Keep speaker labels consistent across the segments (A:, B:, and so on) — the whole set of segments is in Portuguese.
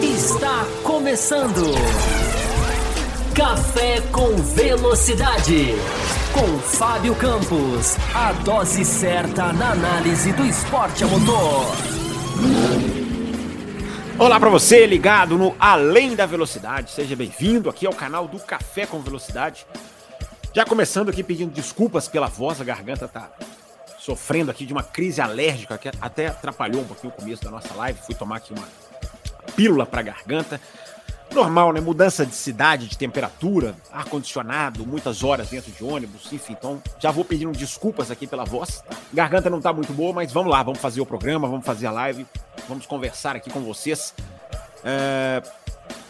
A: Está começando. Café com Velocidade. Com Fábio Campos. A dose certa na análise do esporte a motor.
B: Olá para você ligado no Além da Velocidade. Seja bem-vindo aqui ao canal do Café com Velocidade. Já começando aqui pedindo desculpas pela voz, a garganta tá sofrendo aqui de uma crise alérgica que até atrapalhou um pouquinho o começo da nossa live. Fui tomar aqui uma pílula para garganta. Normal, né? Mudança de cidade, de temperatura, ar-condicionado, muitas horas dentro de ônibus, enfim. Então, já vou pedindo desculpas aqui pela voz. Garganta não tá muito boa, mas vamos lá, vamos fazer o programa, vamos fazer a live, vamos conversar aqui com vocês é,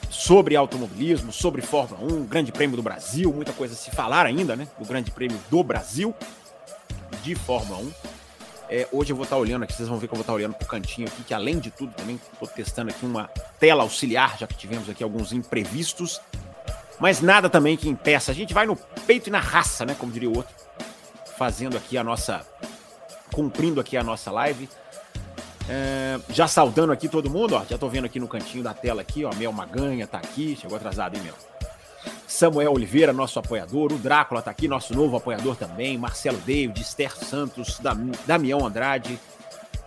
B: sobre automobilismo, sobre Fórmula 1, Grande Prêmio do Brasil, muita coisa a se falar ainda, né? Do Grande Prêmio do Brasil de Fórmula 1. É, hoje eu vou estar olhando aqui, vocês vão ver que eu vou estar olhando para o cantinho aqui, que além de tudo também estou testando aqui uma tela auxiliar, já que tivemos aqui alguns imprevistos. Mas nada também que impeça. A gente vai no peito e na raça, né? Como diria o outro. Fazendo aqui a nossa. Cumprindo aqui a nossa live. É, já saudando aqui todo mundo, ó. Já estou vendo aqui no cantinho da tela aqui, ó. Mel Maganha tá aqui. Chegou atrasado, hein, Mel? Samuel Oliveira, nosso apoiador, o Drácula está aqui, nosso novo apoiador também, Marcelo David, Esther Santos, Damião Andrade,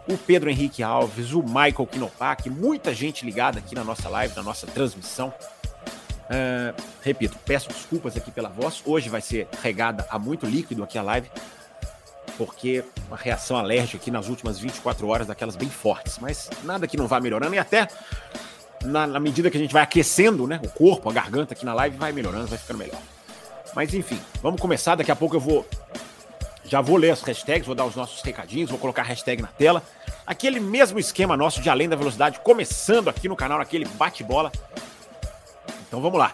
B: o Pedro Henrique Alves, o Michael Kinopak, muita gente ligada aqui na nossa live, na nossa transmissão. Uh, repito, peço desculpas aqui pela voz. Hoje vai ser regada a muito líquido aqui a live, porque uma reação alérgica aqui nas últimas 24 horas, daquelas bem fortes. Mas nada que não vá melhorando. E até na, na, medida que a gente vai aquecendo, né? O corpo, a garganta aqui na live vai melhorando, vai ficando melhor. Mas enfim, vamos começar. Daqui a pouco eu vou. Já vou ler as hashtags, vou dar os nossos recadinhos, vou colocar a hashtag na tela. Aquele mesmo esquema nosso de Além da Velocidade, começando aqui no canal, aquele bate-bola. Então vamos lá.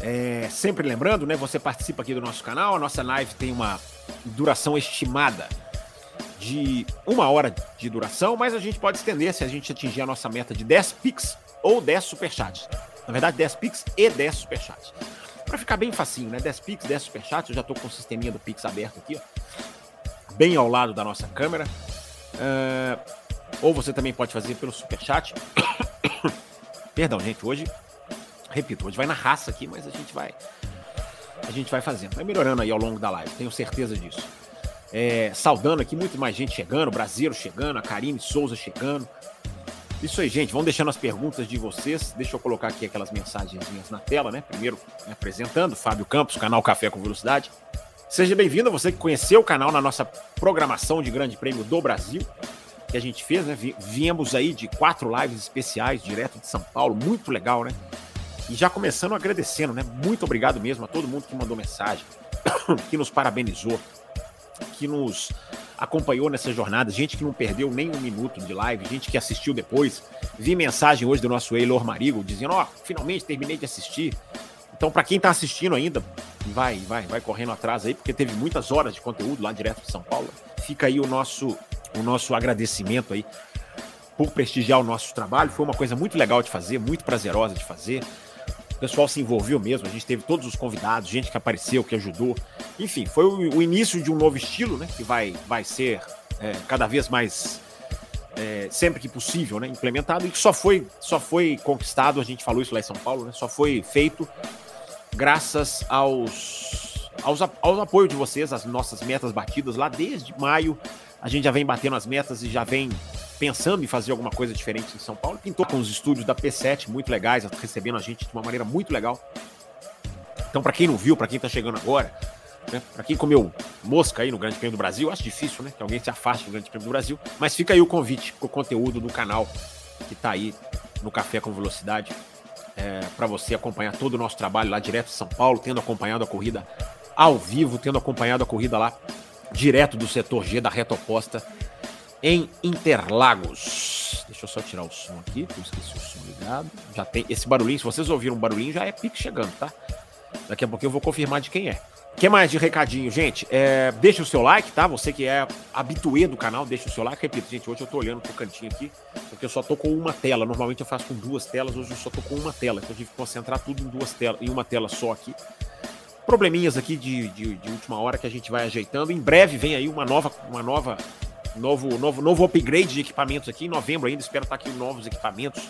B: É, sempre lembrando, né? Você participa aqui do nosso canal. A nossa live tem uma duração estimada de uma hora de duração, mas a gente pode estender se a gente atingir a nossa meta de 10 pics ou 10 superchats. Na verdade, 10 Pix e 10 superchats. Para ficar bem facinho, né? 10 Pix, 10 superchats. Eu já tô com o sisteminha do Pix aberto aqui, ó. Bem ao lado da nossa câmera. Uh, ou você também pode fazer pelo superchat. Perdão, gente, hoje, repito, hoje vai na raça aqui, mas a gente vai a gente vai fazendo, vai melhorando aí ao longo da live, tenho certeza disso. É, saudando aqui, muito mais gente chegando, Brasileiro chegando, a Karine Souza chegando, isso aí, gente. Vão deixando as perguntas de vocês. Deixa eu colocar aqui aquelas mensagens na tela, né? Primeiro, me apresentando, Fábio Campos, canal Café com Velocidade. Seja bem-vindo, você que conheceu o canal na nossa programação de Grande Prêmio do Brasil, que a gente fez, né? Viemos aí de quatro lives especiais, direto de São Paulo, muito legal, né? E já começando agradecendo, né? Muito obrigado mesmo a todo mundo que mandou mensagem, que nos parabenizou, que nos acompanhou nessa jornada, gente que não perdeu nem um minuto de live, gente que assistiu depois. Vi mensagem hoje do nosso Eilor Marigo dizendo: Ó, oh, finalmente terminei de assistir. Então, para quem tá assistindo ainda, vai, vai, vai correndo atrás aí, porque teve muitas horas de conteúdo lá direto de São Paulo. Fica aí o nosso, o nosso agradecimento aí por prestigiar o nosso trabalho. Foi uma coisa muito legal de fazer, muito prazerosa de fazer. Pessoal se envolveu mesmo, a gente teve todos os convidados, gente que apareceu, que ajudou. Enfim, foi o, o início de um novo estilo, né? Que vai, vai ser é, cada vez mais é, sempre que possível, né, implementado e que só foi, só foi conquistado, a gente falou isso lá em São Paulo, né, só foi feito graças aos, aos, aos apoios de vocês, as nossas metas batidas lá desde maio. A gente já vem batendo as metas e já vem pensando em fazer alguma coisa diferente em São Paulo. Pintou com os estúdios da P7 muito legais, recebendo a gente de uma maneira muito legal. Então, para quem não viu, para quem está chegando agora, né? Para quem comeu mosca aí no Grande Prêmio do Brasil, acho difícil, né? Que alguém se afaste do Grande Prêmio do Brasil. Mas fica aí o convite o conteúdo do canal que está aí no Café com Velocidade. É, para você acompanhar todo o nosso trabalho lá direto de São Paulo, tendo acompanhado a corrida ao vivo, tendo acompanhado a corrida lá direto do setor G da reta oposta em Interlagos. Deixa eu só tirar o som aqui, que eu esqueci o som ligado. Já tem esse barulhinho, se vocês ouviram um barulhinho, já é pique chegando, tá? Daqui a pouco eu vou confirmar de quem é que mais de recadinho, gente? É, deixa o seu like, tá? Você que é habituê do canal, deixa o seu like. Repito, gente, hoje eu tô olhando pro cantinho aqui, porque eu só tô com uma tela. Normalmente eu faço com duas telas, hoje eu só tô com uma tela. Então eu tive que concentrar tudo em duas telas, em uma tela só aqui. Probleminhas aqui de, de, de última hora que a gente vai ajeitando. Em breve vem aí uma nova, uma nova Novo, novo, novo upgrade de equipamentos aqui. Em novembro ainda, espero estar aqui novos equipamentos,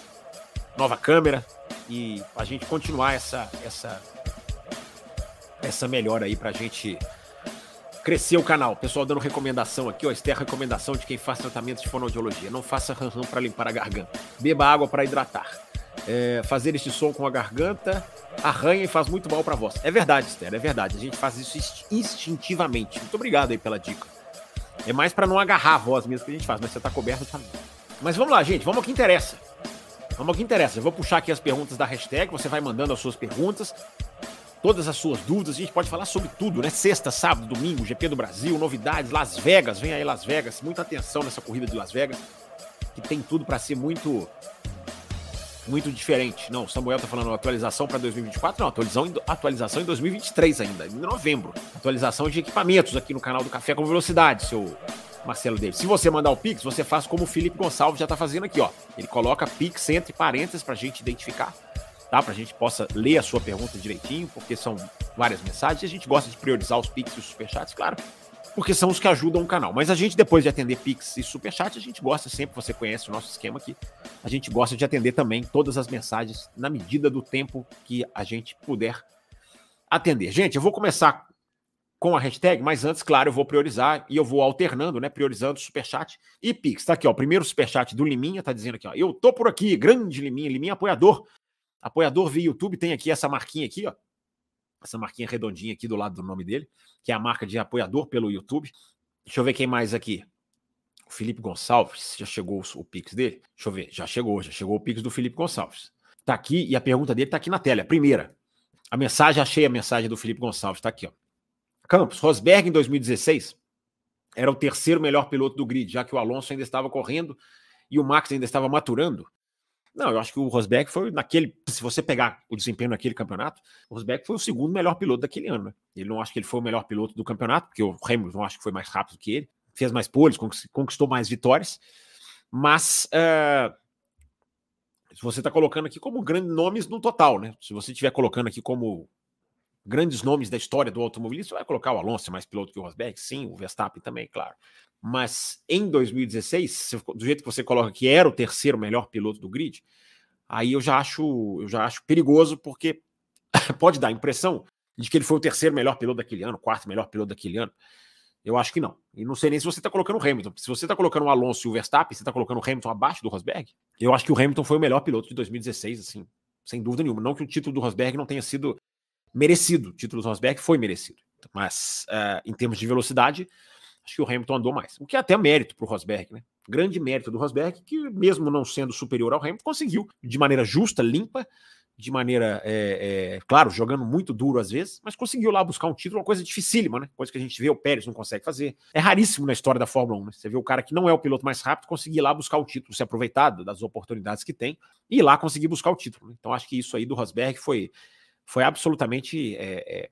B: nova câmera. E a gente continuar essa, essa, essa melhora aí pra gente crescer o canal. Pessoal dando recomendação aqui, ó. Esther, recomendação de quem faz tratamento de fonoaudiologia. Não faça ram para limpar a garganta. Beba água para hidratar. É, fazer este som com a garganta arranha e faz muito mal para voz. É verdade, Esther, é verdade. A gente faz isso instintivamente. Muito obrigado aí pela dica. É mais para não agarrar a voz mesmo que a gente faz, mas você tá coberto tá. Mas vamos lá, gente, vamos ao que interessa. Vamos ao que interessa. Eu vou puxar aqui as perguntas da hashtag, você vai mandando as suas perguntas todas as suas dúvidas. A gente pode falar sobre tudo, né? Sexta, sábado, domingo, GP do Brasil, novidades, Las Vegas, vem aí Las Vegas. Muita atenção nessa corrida de Las Vegas, que tem tudo para ser muito muito diferente. Não, Samuel tá falando atualização para 2024, não, atualização, atualização em 2023 ainda, em novembro. Atualização de equipamentos aqui no canal do Café com Velocidade, seu Marcelo Davis. Se você mandar o Pix, você faz como o Felipe Gonçalves já tá fazendo aqui, ó. Ele coloca Pix entre parênteses pra gente identificar tá? Para a gente possa ler a sua pergunta direitinho, porque são várias mensagens. A gente gosta de priorizar os Pix e os Superchats, claro, porque são os que ajudam o canal. Mas a gente, depois de atender Pix e Superchat, a gente gosta sempre, você conhece o nosso esquema aqui, a gente gosta de atender também todas as mensagens na medida do tempo que a gente puder atender. Gente, eu vou começar com a hashtag, mas antes, claro, eu vou priorizar e eu vou alternando, né? Priorizando Superchat e Pix. Tá aqui, ó. O primeiro Superchat do Liminha tá dizendo aqui, ó. Eu tô por aqui, grande Liminha, Liminha apoiador Apoiador via YouTube tem aqui essa marquinha aqui, ó. Essa marquinha redondinha aqui do lado do nome dele, que é a marca de apoiador pelo YouTube. Deixa eu ver quem mais aqui. O Felipe Gonçalves, já chegou o Pix dele? Deixa eu ver, já chegou, já chegou o Pix do Felipe Gonçalves. Tá aqui e a pergunta dele tá aqui na tela. Primeira. A mensagem, achei a mensagem do Felipe Gonçalves, tá aqui, ó. Campos, Rosberg em 2016 era o terceiro melhor piloto do grid, já que o Alonso ainda estava correndo e o Max ainda estava maturando. Não, eu acho que o Rosberg foi naquele. Se você pegar o desempenho naquele campeonato, o Rosberg foi o segundo melhor piloto daquele ano. Né? Ele não acho que ele foi o melhor piloto do campeonato, porque o Hamilton acho que foi mais rápido que ele, fez mais poles, conquistou mais vitórias. Mas uh, se você está colocando aqui como grandes nomes no total, né? Se você estiver colocando aqui como grandes nomes da história do automobilismo, você vai colocar o Alonso mais piloto que o Rosberg, sim, o Verstappen também, claro. Mas em 2016, do jeito que você coloca que era o terceiro melhor piloto do grid, aí eu já acho, eu já acho perigoso, porque pode dar a impressão de que ele foi o terceiro melhor piloto daquele ano, quarto melhor piloto daquele ano. Eu acho que não. E não sei nem se você está colocando o Hamilton. Se você está colocando o Alonso e o Verstappen, você está colocando o Hamilton abaixo do Rosberg. Eu acho que o Hamilton foi o melhor piloto de 2016, assim, sem dúvida nenhuma. Não que o título do Rosberg não tenha sido merecido. O título do Rosberg foi merecido. Mas, uh, em termos de velocidade, acho que o Hamilton andou mais. O que é até mérito para o Rosberg, né? Grande mérito do Rosberg, que mesmo não sendo superior ao Hamilton, conseguiu de maneira justa, limpa, de maneira, é, é, claro, jogando muito duro às vezes, mas conseguiu lá buscar um título, uma coisa dificílima, né? Coisa que a gente vê o Pérez não consegue fazer. É raríssimo na história da Fórmula 1, né? Você vê o cara que não é o piloto mais rápido conseguir lá buscar o título, se aproveitar das oportunidades que tem e ir lá conseguir buscar o título. Né? Então acho que isso aí do Rosberg foi, foi absolutamente é, é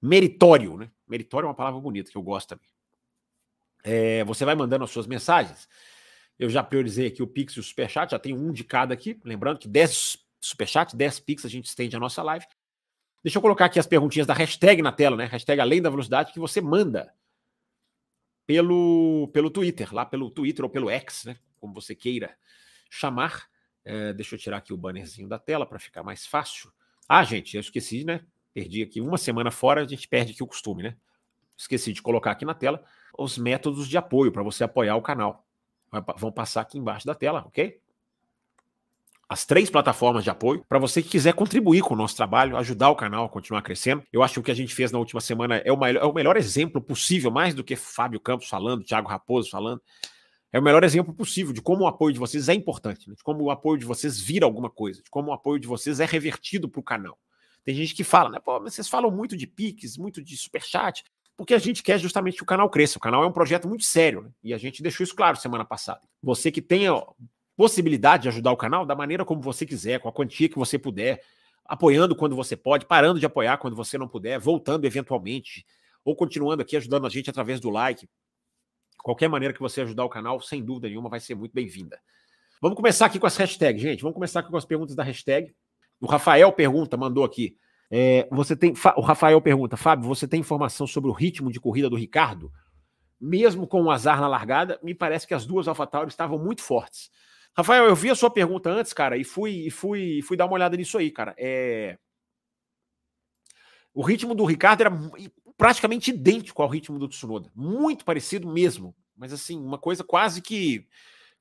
B: meritório, né? Meritório é uma palavra bonita que eu gosto também. É, você vai mandando as suas mensagens. Eu já priorizei aqui o Pix e o Superchat, já tem um de cada aqui. Lembrando que 10 Superchat, 10 Pix a gente estende a nossa live. Deixa eu colocar aqui as perguntinhas da hashtag na tela, né? Hashtag Além da Velocidade, que você manda pelo, pelo Twitter, lá pelo Twitter ou pelo X, né? Como você queira chamar. É, deixa eu tirar aqui o bannerzinho da tela para ficar mais fácil. Ah, gente, eu esqueci, né? Perdi aqui uma semana fora, a gente perde aqui o costume, né? Esqueci de colocar aqui na tela os métodos de apoio para você apoiar o canal. Vão passar aqui embaixo da tela, ok? As três plataformas de apoio para você que quiser contribuir com o nosso trabalho, ajudar o canal a continuar crescendo. Eu acho que o que a gente fez na última semana é o, maior, é o melhor exemplo possível, mais do que Fábio Campos falando, Thiago Raposo falando. É o melhor exemplo possível de como o apoio de vocês é importante, né? de como o apoio de vocês vira alguma coisa, de como o apoio de vocês é revertido para o canal. Tem gente que fala, né? Pô, vocês falam muito de piques, muito de superchat porque a gente quer justamente que o canal cresça. O canal é um projeto muito sério, né? e a gente deixou isso claro semana passada. Você que tenha possibilidade de ajudar o canal da maneira como você quiser, com a quantia que você puder, apoiando quando você pode, parando de apoiar quando você não puder, voltando eventualmente, ou continuando aqui ajudando a gente através do like. Qualquer maneira que você ajudar o canal, sem dúvida nenhuma, vai ser muito bem-vinda. Vamos começar aqui com as hashtags, gente. Vamos começar aqui com as perguntas da hashtag. O Rafael pergunta, mandou aqui. É, você tem. O Rafael pergunta, Fábio, você tem informação sobre o ritmo de corrida do Ricardo? mesmo com o azar na largada, me parece que as duas AlphaTauri estavam muito fortes. Rafael, eu vi a sua pergunta antes, cara, e fui, e fui, fui dar uma olhada nisso aí, cara. É... O ritmo do Ricardo era praticamente idêntico ao ritmo do Tsunoda, muito parecido mesmo, mas assim, uma coisa quase que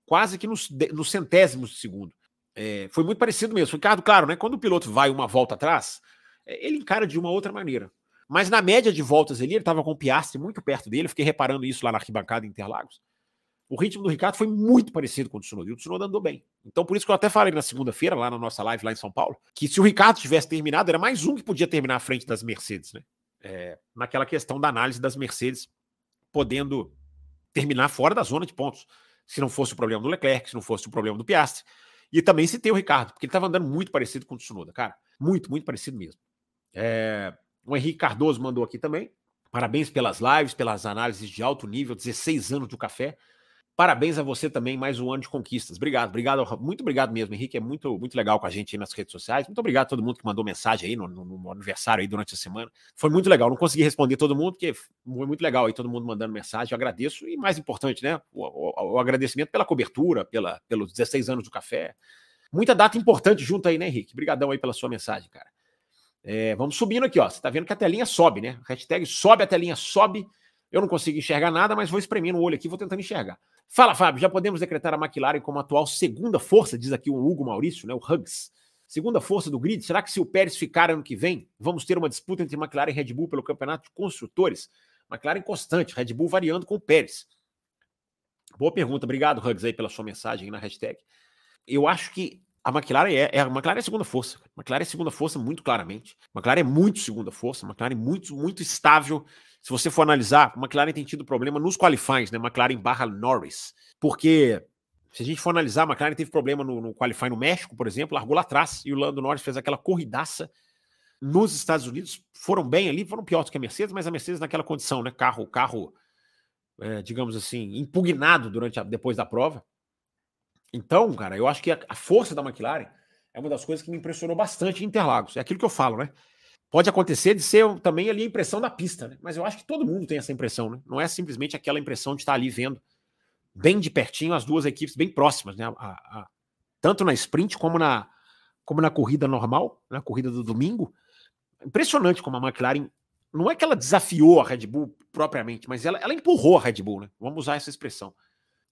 B: quase que nos, nos centésimos de segundo. É, foi muito parecido mesmo. Ricardo, claro, né? Quando o piloto vai uma volta atrás, é, ele encara de uma outra maneira. Mas na média de voltas ali, ele estava com o Piastri muito perto dele. Eu fiquei reparando isso lá na arquibancada em Interlagos. O ritmo do Ricardo foi muito parecido com o Tsunoda. E o Tsunoda andou bem. Então, por isso que eu até falei na segunda-feira, lá na nossa live lá em São Paulo, que se o Ricardo tivesse terminado, era mais um que podia terminar à frente das Mercedes, né? É, naquela questão da análise das Mercedes podendo terminar fora da zona de pontos. Se não fosse o problema do Leclerc, se não fosse o problema do Piastri. E também tem o Ricardo, porque ele estava andando muito parecido com o Tsunoda, cara. Muito, muito parecido mesmo. É, o Henrique Cardoso mandou aqui também. Parabéns pelas lives, pelas análises de alto nível, 16 anos do café. Parabéns a você também, mais um ano de conquistas. Obrigado, obrigado, muito obrigado mesmo, Henrique. É muito, muito legal com a gente aí nas redes sociais. Muito obrigado a todo mundo que mandou mensagem aí no, no, no aniversário aí durante a semana. Foi muito legal. Não consegui responder todo mundo, porque foi muito legal aí todo mundo mandando mensagem. Eu agradeço. E mais importante, né? O, o, o agradecimento pela cobertura, pela, pelos 16 anos do café. Muita data importante junto aí, né, Henrique? Obrigadão aí pela sua mensagem, cara. É, vamos subindo aqui, ó. Você tá vendo que a telinha sobe, né? Hashtag sobe, a telinha sobe. Eu não consigo enxergar nada, mas vou espremendo o olho aqui, vou tentando enxergar. Fala, Fábio, já podemos decretar a McLaren como atual segunda força, diz aqui o Hugo Maurício, né, o Hugs. Segunda força do grid. Será que se o Pérez ficar ano que vem, vamos ter uma disputa entre McLaren e Red Bull pelo campeonato de construtores? McLaren constante, Red Bull variando com o Pérez. Boa pergunta, obrigado, Hugs, aí pela sua mensagem na hashtag. Eu acho que a McLaren é, é, a McLaren é segunda força. A McLaren é segunda força muito claramente. A McLaren é muito segunda força. A McLaren é muito, muito estável se você for analisar, a McLaren tem tido problema nos qualifies, né? McLaren barra Norris. Porque se a gente for analisar, a McLaren teve problema no, no qualify no México, por exemplo, largou lá atrás e o Lando Norris fez aquela corridaça nos Estados Unidos. Foram bem ali, foram piores que a Mercedes, mas a Mercedes naquela condição, né? Carro, carro, é, digamos assim, impugnado durante a, depois da prova. Então, cara, eu acho que a, a força da McLaren é uma das coisas que me impressionou bastante em Interlagos. É aquilo que eu falo, né? Pode acontecer de ser também ali a impressão da pista, né? Mas eu acho que todo mundo tem essa impressão, né? Não é simplesmente aquela impressão de estar ali vendo bem de pertinho as duas equipes bem próximas, né? A, a, tanto na sprint como na, como na corrida normal, na corrida do domingo. Impressionante como a McLaren. Não é que ela desafiou a Red Bull propriamente, mas ela, ela empurrou a Red Bull, né? Vamos usar essa expressão.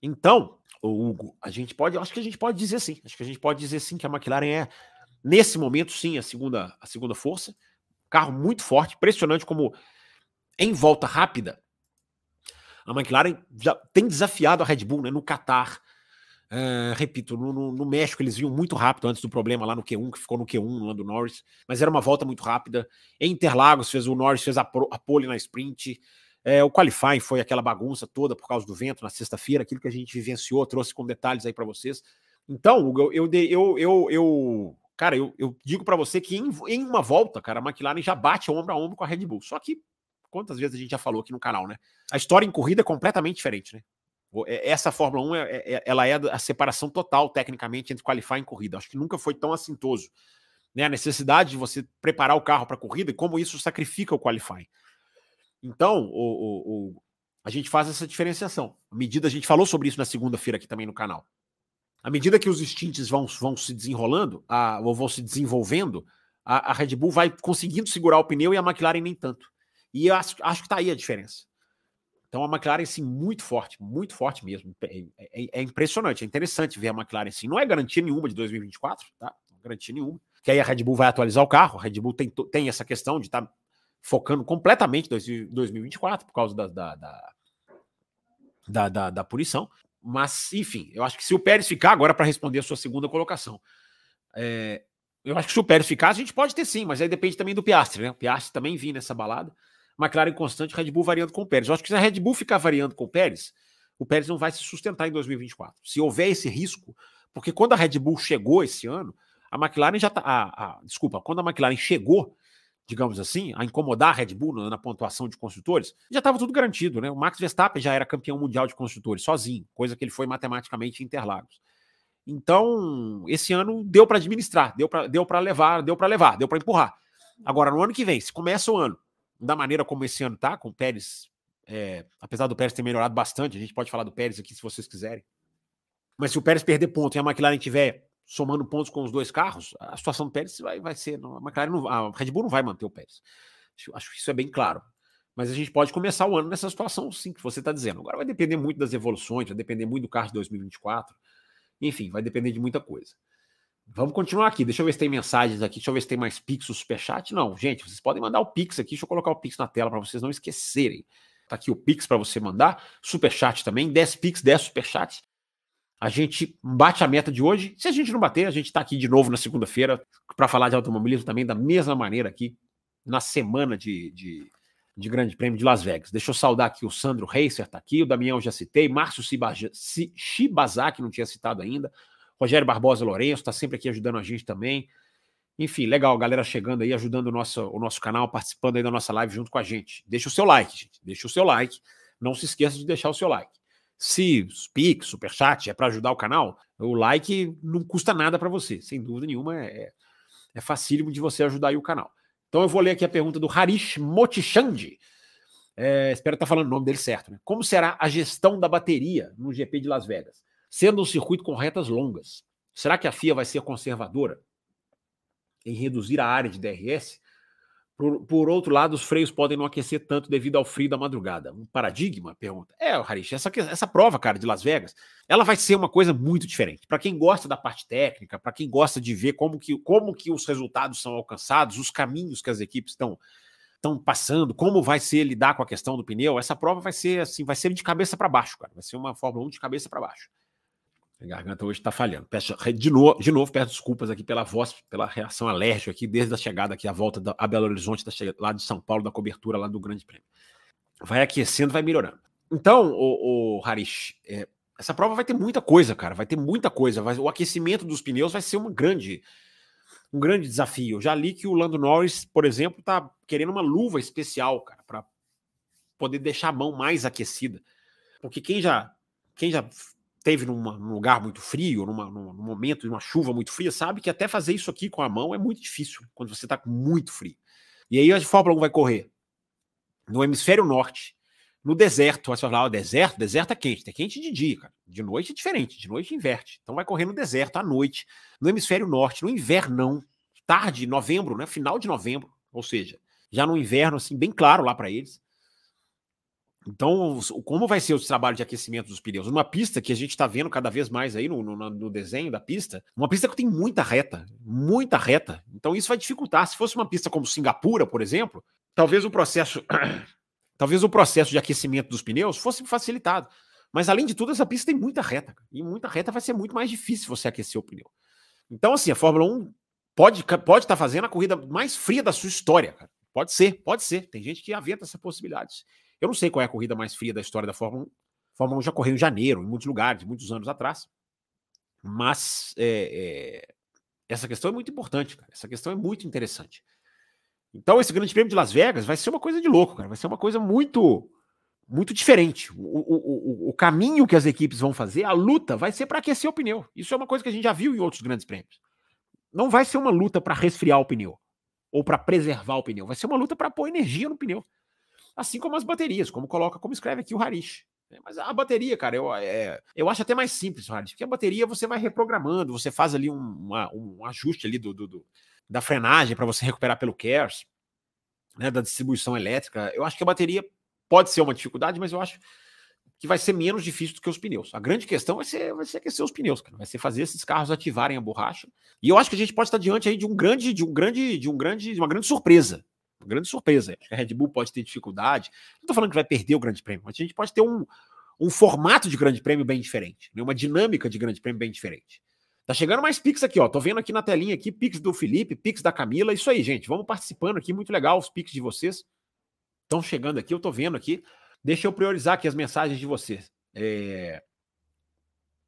B: Então, Hugo, a gente pode, acho que a gente pode dizer sim. Acho que a gente pode dizer sim que a McLaren é, nesse momento, sim, a segunda, a segunda força Carro muito forte, impressionante como em volta rápida. A McLaren já tem desafiado a Red Bull né, no Qatar. Uh, repito, no, no, no, México eles vinham muito rápido antes do problema lá no Q1, que ficou no Q1 lá do Norris, mas era uma volta muito rápida. Em Interlagos, fez, o Norris fez a, a pole na sprint. É, o qualifying foi aquela bagunça toda por causa do vento na sexta-feira, aquilo que a gente vivenciou, trouxe com detalhes aí para vocês. Então, eu, eu, eu, eu, eu Cara, eu, eu digo para você que em, em, uma volta, cara, a McLaren já bate ombro a ombro com a Red Bull. Só que, quantas vezes a gente já falou aqui no canal, né? A história em corrida é completamente diferente, né? É, essa Fórmula 1, é, é, ela é a separação total, tecnicamente, entre qualifying e corrida. Acho que nunca foi tão assintoso. Né? A necessidade de você preparar o carro para a corrida e como isso sacrifica o qualifying. Então, o, o, o, a gente faz essa diferenciação. A medida, a gente falou sobre isso na segunda-feira aqui também no canal à medida que os instintos vão, vão se desenrolando, a, ou vão se desenvolvendo, a, a, Red Bull vai conseguindo segurar o pneu e a McLaren nem tanto. E eu acho, acho que está aí a diferença. Então a McLaren, sim, muito forte, muito forte mesmo. É, é, é, impressionante, é interessante ver a McLaren assim. Não é garantia nenhuma de 2024, tá? Não é garantia nenhuma. Que aí a Red Bull vai atualizar o carro. A Red Bull tem, tem essa questão de estar tá focando completamente em 2024 por causa da, da, da, da, da, da punição. Mas, enfim, eu acho que se o Pérez ficar, agora para responder a sua segunda colocação, é, eu acho que se o Pérez ficar, a gente pode ter sim, mas aí depende também do Piastri, né? O Piastri também vinha nessa balada. McLaren constante, Red Bull variando com o Pérez. Eu acho que se a Red Bull ficar variando com o Pérez, o Pérez não vai se sustentar em 2024. Se houver esse risco, porque quando a Red Bull chegou esse ano, a McLaren já tá. A, a, desculpa, quando a McLaren chegou, digamos assim, a incomodar a Red Bull na, pontuação de construtores, já estava tudo garantido, né? O Max Verstappen já era campeão mundial de construtores sozinho, coisa que ele foi matematicamente em Interlagos. Então, esse ano deu para administrar, deu para deu levar, deu para levar, deu para empurrar. Agora, no ano que vem, se começa o ano da maneira como esse ano tá, com o Pérez É, apesar do Pérez ter melhorado bastante, a gente pode falar do Pérez aqui se vocês quiserem. Mas se o Pérez perder ponto e a McLaren tiver somando pontos com os dois carros, a situação do Pérez vai, vai ser. A McLaren não, a Red Bull não vai manter o Pérez. Acho, acho que isso é bem claro. Mas a gente pode começar o ano nessa situação, sim, que você está dizendo. Agora vai depender muito das evoluções, vai depender muito do carro de 2024. Enfim, vai depender de muita coisa. Vamos continuar aqui. Deixa eu ver se tem mensagens aqui. Deixa eu ver se tem mais Pix ou Superchat. Não, gente, vocês podem mandar o Pix aqui. Deixa eu colocar o Pix na tela para vocês não esquecerem. Tá aqui o Pix para você mandar. Superchat também. 10 Pix, 10 Superchats. A gente bate a meta de hoje. Se a gente não bater, a gente está aqui de novo na segunda-feira para falar de automobilismo também da mesma maneira aqui na semana de, de, de, Grande Prêmio de Las Vegas. Deixa eu saudar aqui o Sandro Reiser, tá aqui, o Damião já citei, Márcio Shibazaki, não tinha citado ainda, Rogério Barbosa Lourenço está sempre aqui ajudando a gente também. Enfim, legal, galera chegando aí, ajudando o nosso, o nosso canal, participando aí da nossa live junto com a gente. Deixa o seu like, gente. Deixa o seu like. Não se esqueça de deixar o seu like. Se Pix, Superchat é para ajudar o canal, o like não custa nada para você. Sem dúvida nenhuma, é, é facílimo de você ajudar aí o canal. Então eu vou ler aqui a pergunta do Harish Motichandi. É, espero estar falando o nome dele certo. Né? Como será a gestão da bateria no GP de Las Vegas? Sendo um circuito com retas longas, será que a FIA vai ser conservadora em reduzir a área de DRS? Por, por, outro lado, os freios podem não aquecer tanto devido ao frio da madrugada. Um paradigma? Pergunta. É, Harish, essa, essa prova, cara, de Las Vegas, ela vai ser uma coisa muito diferente. Para quem gosta da parte técnica, para quem gosta de ver como que, como que os resultados são alcançados, os caminhos que as equipes estão estão passando, como vai ser lidar com a questão do pneu, essa prova vai ser assim, vai ser de cabeça para baixo, cara. Vai ser uma Fórmula 1 de cabeça para baixo. A garganta hoje está falhando. Peço, de, novo, de novo, peço desculpas aqui pela voz, pela reação alérgica aqui, desde a chegada aqui, a volta da, a Belo Horizonte, da, lá de São Paulo, da cobertura lá do Grande Prêmio. Vai aquecendo, vai melhorando. Então, o, o Harish, é, essa prova vai ter muita coisa, cara. Vai ter muita coisa. Vai, o aquecimento dos pneus vai ser uma grande, um grande desafio. Eu já li que o Lando Norris, por exemplo, tá querendo uma luva especial, cara, para poder deixar a mão mais aquecida. Porque quem já, quem já teve numa, num lugar muito frio, numa, num momento de uma chuva muito fria, sabe que até fazer isso aqui com a mão é muito difícil quando você está muito frio. E aí a Fórmula 1 vai correr no hemisfério norte, no deserto. Você vai falar, oh, deserto? Deserto é quente. É quente de dia, cara. De noite é diferente. De noite inverte. Então vai correr no deserto à noite, no hemisfério norte, no invernão, tarde, novembro, né? Final de novembro. Ou seja, já no inverno, assim, bem claro lá para eles. Então, como vai ser o trabalho de aquecimento dos pneus? Uma pista que a gente está vendo cada vez mais aí no, no, no, desenho da pista, uma pista que tem muita reta, muita reta. Então, isso vai dificultar. Se fosse uma pista como Singapura, por exemplo, talvez o processo, talvez o processo de aquecimento dos pneus fosse facilitado. Mas, além de tudo, essa pista tem muita reta. E muita reta vai ser muito mais difícil você aquecer o pneu. Então, assim, a Fórmula 1 pode estar pode tá fazendo a corrida mais fria da sua história. Cara. Pode ser, pode ser. Tem gente que aventa essa possibilidade. Eu não sei qual é a corrida mais fria da história da Fórmula 1. A Fórmula 1 já correu em janeiro, em muitos lugares, muitos anos atrás. Mas é, é, essa questão é muito importante, cara. Essa questão é muito interessante. Então, esse Grande Prêmio de Las Vegas vai ser uma coisa de louco, cara. Vai ser uma coisa muito, muito diferente. O, o, o, o caminho que as equipes vão fazer, a luta, vai ser para aquecer o pneu. Isso é uma coisa que a gente já viu em outros grandes prêmios. Não vai ser uma luta para resfriar o pneu ou para preservar o pneu. Vai ser uma luta para pôr energia no pneu. Assim como as baterias, como coloca, como escreve aqui o Harish. É, mas a bateria, cara, eu, é, eu acho até mais simples, Harish, porque a bateria você vai reprogramando, você faz ali um, um ajuste ali do, do, do da frenagem para você recuperar pelo KERS, né, da distribuição elétrica. Eu acho que a bateria pode ser uma dificuldade, mas eu acho que vai ser menos difícil do que os pneus. A grande questão vai ser, vai ser aquecer os pneus, cara. Vai ser fazer esses carros ativarem a borracha. E eu acho que a gente pode estar diante aí de um grande, de um grande, de um grande, de uma grande surpresa grande surpresa. A Red Bull pode ter dificuldade. Não estou falando que vai perder o Grande Prêmio, mas a gente pode ter um, um formato de Grande Prêmio bem diferente, né? uma dinâmica de Grande Prêmio bem diferente. Tá chegando mais Pix aqui, ó. Tô vendo aqui na telinha aqui, Pix do Felipe, Pix da Camila. Isso aí, gente. Vamos participando aqui, muito legal os Pix de vocês. Estão chegando aqui, eu tô vendo aqui. Deixa eu priorizar aqui as mensagens de vocês. É...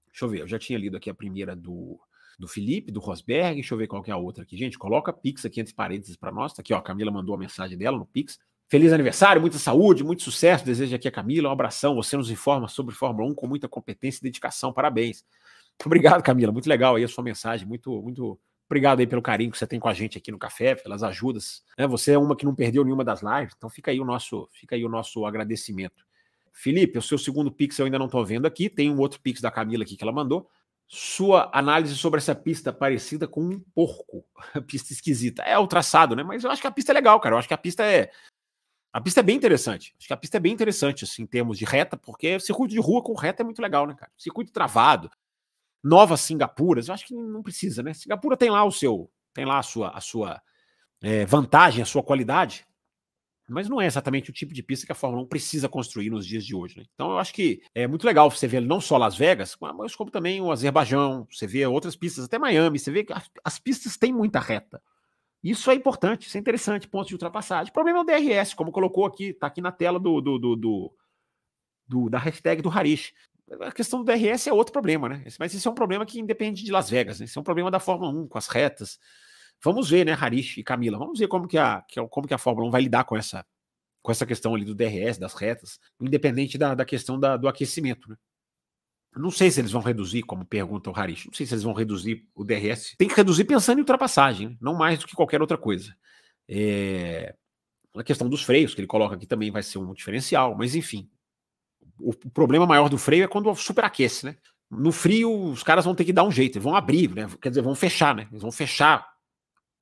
B: Deixa eu ver, eu já tinha lido aqui a primeira do do Felipe, do Rosberg, deixa eu ver qual que é a outra aqui. Gente, coloca Pix aqui entre parênteses para nós. Tá aqui, ó, a Camila mandou a mensagem dela no Pix. Feliz aniversário, muita saúde, muito sucesso. Desejo aqui a Camila. Um abração. Você nos informa sobre Fórmula 1 com muita competência e dedicação. Parabéns. Obrigado, Camila. Muito legal aí a sua mensagem. Muito, muito obrigado aí pelo carinho que você tem com a gente aqui no café, pelas ajudas. Né? Você é uma que não perdeu nenhuma das lives, então fica aí o nosso, fica aí o nosso agradecimento. Felipe, o seu segundo pix eu ainda não estou vendo aqui. Tem um outro pix da Camila aqui que ela mandou. Sua análise sobre essa pista parecida com um porco. pista esquisita. É o traçado, né? Mas eu acho que a pista é legal, cara. Eu acho que a pista é. A pista é bem interessante. Acho que a pista é bem interessante, assim, em termos de reta, porque circuito de rua com reta é muito legal, né, cara? Circuito travado, novas Singapuras, eu acho que não precisa, né? Singapura tem lá o seu, tem lá a sua, a sua é, vantagem, a sua qualidade, mas não é exatamente o tipo de pista que a Fórmula 1 precisa construir nos dias de hoje. Né? Então eu acho que é muito legal você ver não só Las Vegas, mas como também o Azerbaijão, você vê outras pistas, até Miami, você vê que as, as pistas têm muita reta. Isso é importante, isso é interessante, pontos de ultrapassagem. O problema é o DRS, como colocou aqui, está aqui na tela do, do, do, do, da hashtag do Harish. A questão do DRS é outro problema, né? Mas isso é um problema que independe de Las Vegas, né? Isso é um problema da Fórmula 1, com as retas. Vamos ver, né, Harish e Camila, vamos ver como que a, como que a Fórmula 1 vai lidar com essa, com essa questão ali do DRS, das retas, independente da, da questão da, do aquecimento, né? Não sei se eles vão reduzir, como pergunta o Harish, não sei se eles vão reduzir o DRS. Tem que reduzir pensando em ultrapassagem, não mais do que qualquer outra coisa. É... A questão dos freios, que ele coloca aqui também vai ser um diferencial, mas enfim. O, problema maior do freio é quando superaquece, né? No frio, os caras vão ter que dar um jeito, vão abrir, né? Quer dizer, vão fechar, né? Eles vão fechar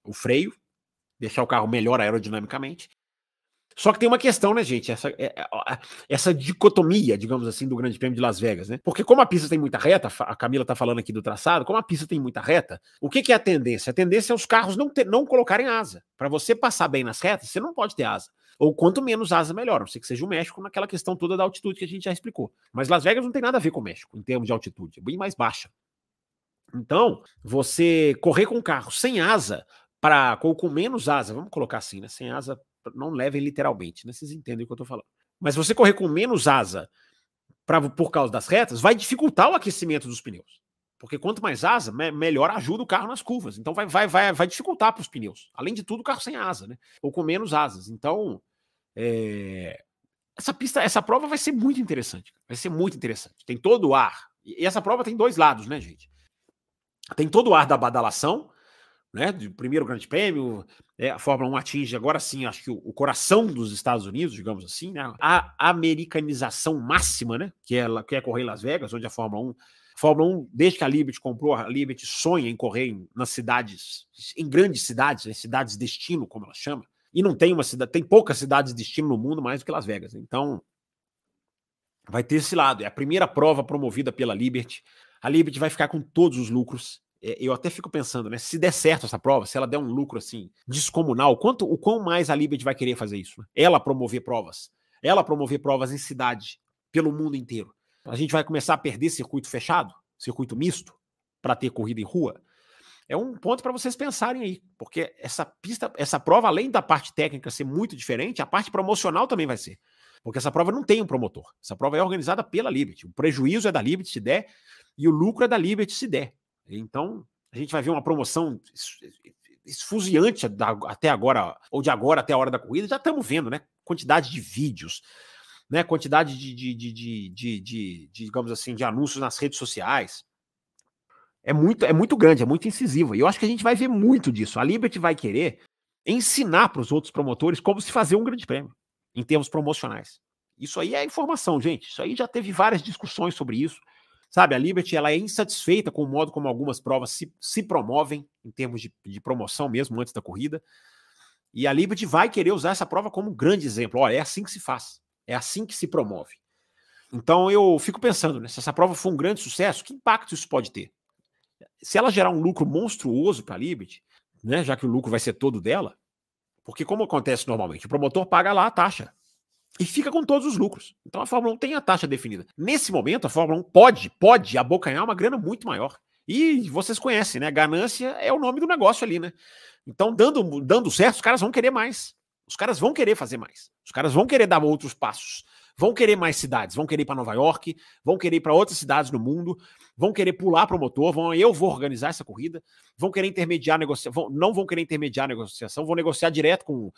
B: o freio, deixar o carro melhor aerodinamicamente. Só que tem uma questão, né, gente? Essa, é, é, essa dicotomia, digamos assim, do Grande Prêmio de Las Vegas, né? Porque como a pista tem muita reta, a Camila tá falando aqui do traçado, como a pista tem muita reta, o que, que é a tendência? A tendência é os carros não, ter, não colocarem asa. Para você passar bem nas retas, você não pode ter asa. Ou quanto menos asa, melhor. Não sei que seja o México naquela questão toda da altitude que a gente já explicou. Mas Las Vegas não tem nada a ver com o México, em termos de altitude. É bem mais baixa. Então, você correr com um carro sem asa, para ou com menos asa, vamos colocar assim, né? Sem asa, não levem literalmente, né? Vocês entendem o que eu estou falando. Mas você correr com menos asa pra, por causa das retas, vai dificultar o aquecimento dos pneus. Porque quanto mais asa, me melhor ajuda o carro nas curvas. Então vai, vai, vai, vai dificultar para os pneus. Além de tudo, o carro sem asa, né? Ou com menos asas. Então, é... essa pista, essa prova vai ser muito interessante. Vai ser muito interessante. Tem todo o ar. E essa prova tem dois lados, né, gente? Tem todo o ar da badalação, né, primeiro grande prêmio, é, a Fórmula 1 atinge agora sim, acho que o, o, coração dos Estados Unidos, digamos assim, né, a americanização máxima, né, que é, que é correr em Las Vegas, onde a Fórmula 1, a Fórmula 1, desde que a Liberty comprou, a Liberty sonha em correr em, nas cidades, em grandes cidades, em cidades destino, como ela chama, e não tem uma cidade, tem poucas cidades destino no mundo mais do que Las Vegas, então vai ter esse lado, é a primeira prova promovida pela Liberty, a Liberty vai ficar com todos os lucros, eu até fico pensando, né? Se der certo essa prova, se ela der um lucro assim descomunal, quanto o quão mais a Liberty vai querer fazer isso? Né? Ela promover provas, ela promover provas em cidade pelo mundo inteiro. A gente vai começar a perder circuito fechado, circuito misto, para ter corrida em rua. É um ponto para vocês pensarem aí, porque essa pista, essa prova, além da parte técnica ser muito diferente, a parte promocional também vai ser. Porque essa prova não tem um promotor. Essa prova é organizada pela Liberty. O prejuízo é da Liberty se der e o lucro é da Liberty se der. Então, a gente vai ver uma promoção esfuziante até agora, ou de agora até a hora da corrida, já estamos vendo, né? Quantidade de vídeos, né? Quantidade de, de, de, de, de, digamos assim, de anúncios nas redes sociais. É muito, é muito grande, é muito incisivo. E eu acho que a gente vai ver muito disso. A Liberty vai querer ensinar para os outros promotores como se fazer um grande prêmio, em termos promocionais. Isso aí é informação, gente. Isso aí já teve várias discussões sobre isso. Sabe, a Liberty ela é insatisfeita com o modo como algumas provas se, se promovem, em termos de, de promoção mesmo, antes da corrida. E a Liberty vai querer usar essa prova como um grande exemplo. Olha, é assim que se faz, é assim que se promove. Então eu fico pensando, né, se essa prova for um grande sucesso, que impacto isso pode ter? Se ela gerar um lucro monstruoso para a Liberty, né, já que o lucro vai ser todo dela, porque como acontece normalmente, o promotor paga lá a taxa e fica com todos os lucros. Então a Fórmula 1 tem a taxa definida. Nesse momento, a Fórmula 1 pode, pode abocanhar uma grana muito maior. E vocês conhecem, né? Ganância é o nome do negócio ali, né? Então, dando, dando certo, os caras vão querer mais. Os caras vão querer fazer mais. Os caras vão querer dar outros passos. Vão querer mais cidades, vão querer ir para Nova York, vão querer ir para outras cidades no mundo, vão querer pular promotor, vão, eu vou organizar essa corrida, vão querer intermediar negociação, não vão querer intermediar negociação, vão negociar direto com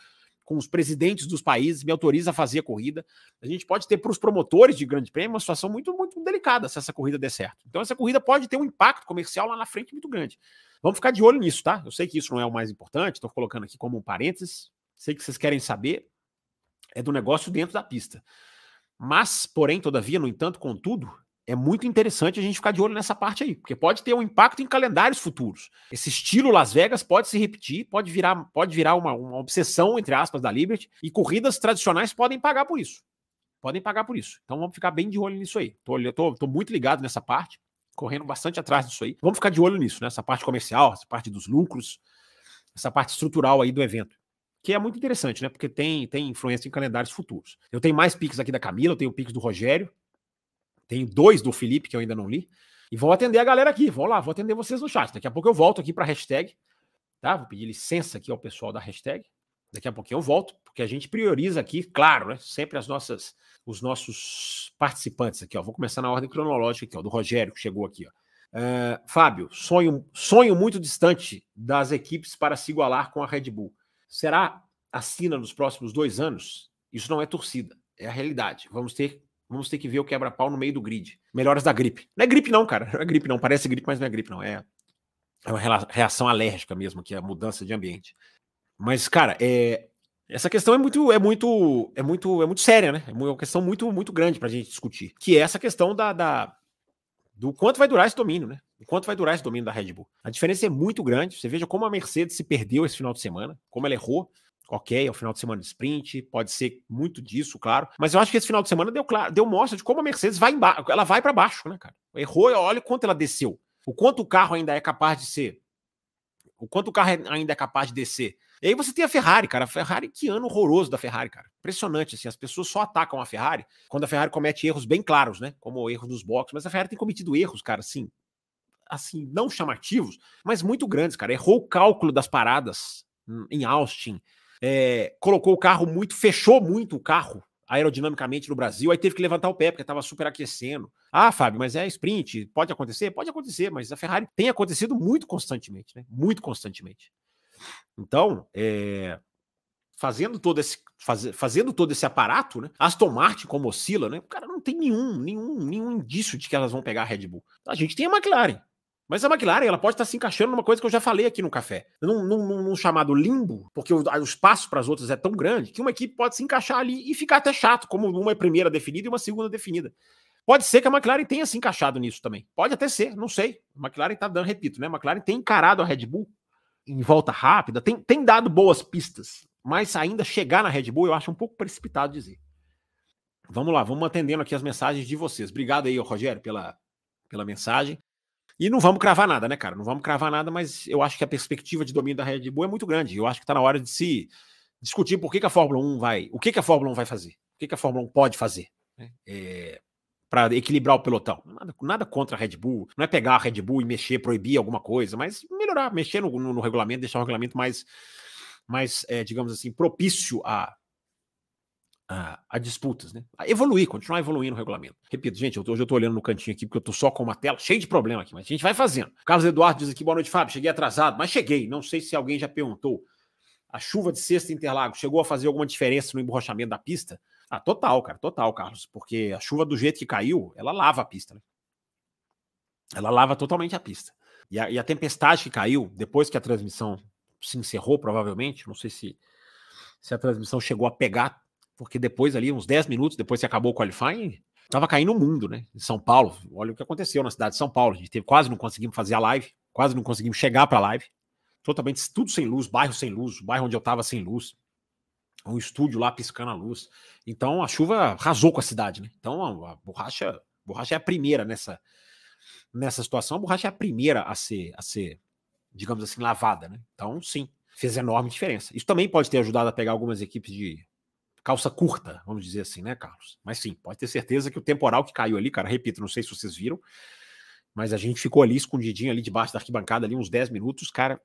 B: com os presidentes dos países, me autoriza a fazer a corrida. A gente pode ter para os promotores de grande prêmio uma situação muito, muito delicada se essa corrida der certo. Então, essa corrida pode ter um impacto comercial lá na frente muito grande. Vamos ficar de olho nisso, tá? Eu sei que isso não é o mais importante, estou colocando aqui como um parênteses. Sei que vocês querem saber, é do negócio dentro da pista. Mas, porém, todavia, no entanto, contudo, é muito interessante a gente ficar de olho nessa parte aí, porque pode ter um impacto em calendários futuros. Esse estilo Las Vegas pode se repetir, pode virar, pode virar uma, uma obsessão, entre aspas, da Liberty, e corridas tradicionais podem pagar por isso. Podem pagar por isso. Então vamos ficar bem de olho nisso aí. Tô, tô, tô muito ligado nessa parte, correndo bastante atrás disso aí. Vamos ficar de olho nisso, nessa parte comercial, essa parte dos lucros, essa parte estrutural aí do evento. Que é muito interessante, né? Porque tem, tem influência em calendários futuros. Eu tenho mais piques aqui da Camila, eu tenho piques do Rogério, tenho dois do Felipe que eu ainda não li. E vou atender a galera aqui. Vou lá, vou atender vocês no chat. Daqui a pouco eu volto aqui para a hashtag. Tá? Vou pedir licença aqui ao pessoal da hashtag. Daqui a pouquinho eu volto, porque a gente prioriza aqui, claro, né? Sempre as nossas, os nossos participantes aqui. Ó. Vou começar na ordem cronológica aqui, ó, do Rogério, que chegou aqui. Ó. Uh, Fábio, sonho, sonho muito distante das equipes para se igualar com a Red Bull. Será assina nos próximos dois anos? Isso não é torcida, é a realidade. Vamos ter Vamos ter que ver o quebra-pau no meio do grid. Melhoras da gripe. Não é gripe, não, cara. Não é gripe, não. Parece gripe, mas não é gripe, não. É, é uma reação alérgica mesmo, que é a mudança de ambiente. Mas, cara, é, essa questão é muito, é muito, é muito, é muito séria, né? É uma questão muito, muito grande para a gente discutir. Que é essa questão da, da, do quanto vai durar esse domínio, né? O quanto vai durar esse domínio da Red Bull. A diferença é muito grande. Você veja como a Mercedes se perdeu esse final de semana, como ela errou ok, é o final de semana de sprint, pode ser muito disso, claro. Mas eu acho que esse final de semana deu, claro, deu mostra de como a Mercedes vai embaixo, ela vai para baixo, né, cara? Errou, olha o quanto ela desceu. O quanto o carro ainda é capaz de ser. O quanto o carro é, ainda é capaz de descer. E aí você tem a Ferrari, cara. A Ferrari, que ano horroroso da Ferrari, cara. Impressionante, assim. As pessoas só atacam a Ferrari quando a Ferrari comete erros bem claros, né? Como erros nos boxes. Mas a Ferrari tem cometido erros, cara, assim. Assim, não chamativos, mas muito grandes, cara. Errou o cálculo das paradas em Austin é, colocou o carro muito, fechou muito o carro aerodinamicamente no Brasil, aí teve que levantar o pé porque estava superaquecendo. Ah, Fábio, mas é sprint, pode acontecer? Pode acontecer, mas a Ferrari tem acontecido muito constantemente, né? Muito constantemente. Então, é, fazendo todo esse faz, fazendo todo esse aparato, né? Aston Martin como oscila, né? O cara não tem nenhum, nenhum, nenhum indício de que elas vão pegar a Red Bull. A gente tem a McLaren, mas a McLaren ela pode estar se encaixando numa coisa que eu já falei aqui no café. Num, num, num chamado limbo, porque o, o espaço para as outras é tão grande que uma equipe pode se encaixar ali e ficar até chato, como uma primeira definida e uma segunda definida. Pode ser que a McLaren tenha se encaixado nisso também. Pode até ser, não sei. A McLaren está dando, repito, né? A McLaren tem encarado a Red Bull em volta rápida, tem, tem dado boas pistas, mas ainda chegar na Red Bull eu acho um pouco precipitado dizer. Vamos lá, vamos atendendo aqui as mensagens de vocês. Obrigado aí, Rogério, pela, pela mensagem. E não vamos cravar nada, né, cara? Não vamos cravar nada, mas eu acho que a perspectiva de domínio da Red Bull é muito grande. Eu acho que está na hora de se discutir por que, que, a Fórmula 1 vai. O que, que a Fórmula 1 vai fazer? O que, que a Fórmula 1 pode fazer? Né? É, para equilibrar o pelotão. Nada, nada, contra a Red Bull. Não é pegar a Red Bull e mexer, proibir alguma coisa, mas melhorar, mexer no, no, no regulamento, deixar o regulamento mais, mais é, digamos assim, propício a a, a, disputas, né? A evoluir, continuar evoluindo o regulamento. Repito, gente, eu tô, hoje eu tô olhando no cantinho aqui porque eu tô só com uma tela cheia de problema aqui, mas a gente vai fazendo. Carlos Eduardo diz aqui, boa noite, Fábio. Cheguei atrasado, mas cheguei. Não sei se alguém já perguntou. A chuva de sexta Interlagos chegou a fazer alguma diferença no emborrachamento da pista? Ah, total, cara, total, Carlos. Porque a chuva do jeito que caiu, ela lava a pista, né? Ela lava totalmente a pista. E a, e a tempestade que caiu, depois que a transmissão se encerrou, provavelmente, não sei se, se a transmissão chegou a pegar porque depois ali, uns 10 minutos depois que acabou o qualifying, tava caindo o mundo, né? Em São Paulo. Olha o que aconteceu na cidade de São Paulo. A gente teve, quase não conseguimos fazer a live, quase não conseguimos chegar para a live. Totalmente tudo sem luz, bairro sem luz, bairro onde eu tava sem luz. Um estúdio lá piscando a luz. Então a chuva arrasou com a cidade, né? Então a, a borracha, a borracha é a primeira nessa nessa situação, a borracha é a primeira a ser a ser, digamos assim, lavada, né? Então, sim, fez enorme diferença. Isso também pode ter ajudado a pegar algumas equipes de calça curta, vamos dizer assim, né, Carlos? Mas sim, pode ter certeza que o temporal que caiu ali, cara, repito, não sei se vocês viram, mas a gente ficou ali escondidinho ali debaixo da arquibancada ali uns 10 minutos, cara,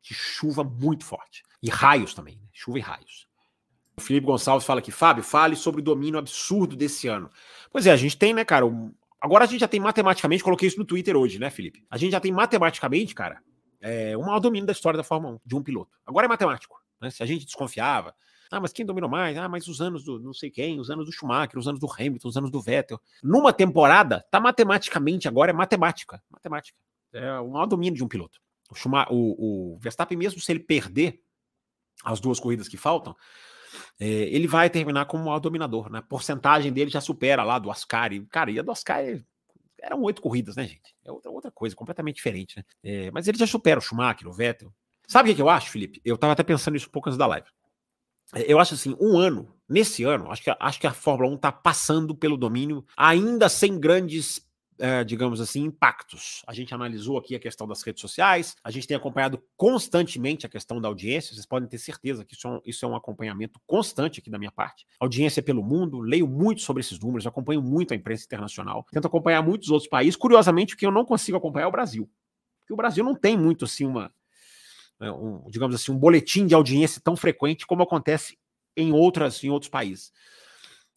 B: de chuva muito forte. E raios também, né? chuva e raios. O Felipe Gonçalves fala aqui, Fábio, fale sobre o domínio absurdo desse ano. Pois é, a gente tem, né, cara, um... agora a gente já tem matematicamente, coloquei isso no Twitter hoje, né, Felipe? A gente já tem matematicamente, cara, é, o maior domínio da história da Fórmula 1, de um piloto. Agora é matemático, né? Se a gente desconfiava, ah, mas quem dominou mais? Ah, mas os anos do não sei quem, os anos do Schumacher, os anos do Hamilton, os anos do Vettel. Numa temporada, tá matematicamente agora, é matemática. Matemática. É o maior domínio de um piloto. O, Schumacher, o, o Verstappen, mesmo se ele perder as duas corridas que faltam, é, ele vai terminar como o maior dominador, né? A porcentagem dele já supera lá do Ascari. Cara, e a do Ascari eram oito corridas, né, gente? É outra, outra coisa, completamente diferente, né? É, mas ele já supera o Schumacher, o Vettel. Sabe o que eu acho, Felipe? Eu tava até pensando nisso pouco antes da live. É, eu acho assim, um ano, nesse ano, acho que, acho que a Fórmula 1 está passando pelo domínio, ainda sem grandes é, digamos assim, impactos. A gente analisou aqui a questão das redes sociais, a gente tem acompanhado constantemente a questão da audiência, vocês podem ter certeza que isso é um, isso é um acompanhamento constante aqui da minha parte. Audiência pelo mundo, leio muito sobre esses números, acompanho muito a imprensa internacional, tento acompanhar muitos outros países. Curiosamente, o que eu não consigo acompanhar é o Brasil. Porque o Brasil não tem muito assim uma, é, um, digamos assim, um boletim de audiência tão frequente como acontece em outras em outros países.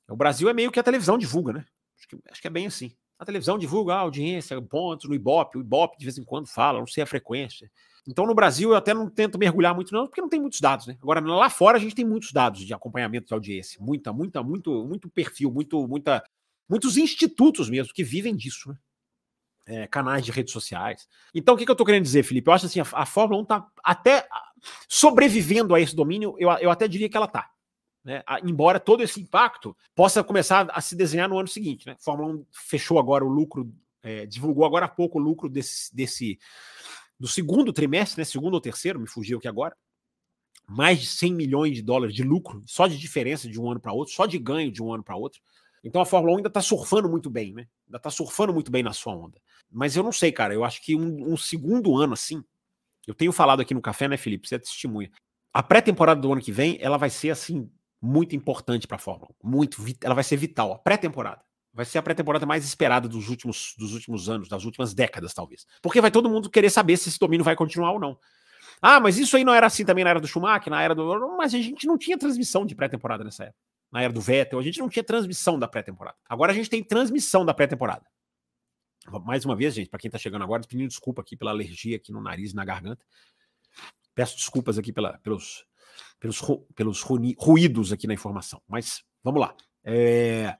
B: O Brasil é meio que a televisão divulga, né? Acho que, acho que é bem assim. A televisão divulga a audiência, pontos no Ibope, o Ibope de vez em quando fala, não sei a frequência. Então no Brasil eu até não tento mergulhar muito não, porque não tem muitos dados, né? Agora lá fora a gente tem muitos dados de acompanhamento de audiência, muita, muita, muito, muito perfil, muito, muita, muitos institutos mesmo que vivem disso, né? É, canais de redes sociais. Então, o que, que eu estou querendo dizer, Felipe? Eu acho assim, a, a Fórmula 1 está até sobrevivendo a esse domínio, eu, eu até diria que ela está. Né? Embora todo esse impacto possa começar a se desenhar no ano seguinte. Né? A Fórmula 1 fechou agora o lucro, é, divulgou agora há pouco o lucro desse, desse do segundo trimestre, né? segundo ou terceiro, me fugiu aqui agora. Mais de 100 milhões de dólares de lucro, só de diferença de um ano para outro, só de ganho de um ano para outro. Então a Fórmula 1 ainda está surfando muito bem, né? Ainda está surfando muito bem na sua onda. Mas eu não sei, cara. Eu acho que um, um segundo ano assim. Eu tenho falado aqui no café, né, Felipe? Você é testemunha. A pré-temporada do ano que vem, ela vai ser assim muito importante para a Fórmula 1. Muito, ela vai ser vital. A pré-temporada. Vai ser a pré-temporada mais esperada dos últimos, dos últimos anos, das últimas décadas, talvez. Porque vai todo mundo querer saber se esse domínio vai continuar ou não. Ah, mas isso aí não era assim também na era do Schumacher, na era do. Mas a gente não tinha transmissão de pré-temporada nessa época. Na era do Vettel, a gente não tinha transmissão da pré-temporada. Agora a gente tem transmissão da pré-temporada. Mais uma vez, gente, para quem está chegando agora, pedindo desculpa aqui pela alergia aqui no nariz e na garganta. Peço desculpas aqui pela, pelos pelos, pelos ruídos aqui na informação. Mas vamos lá. É...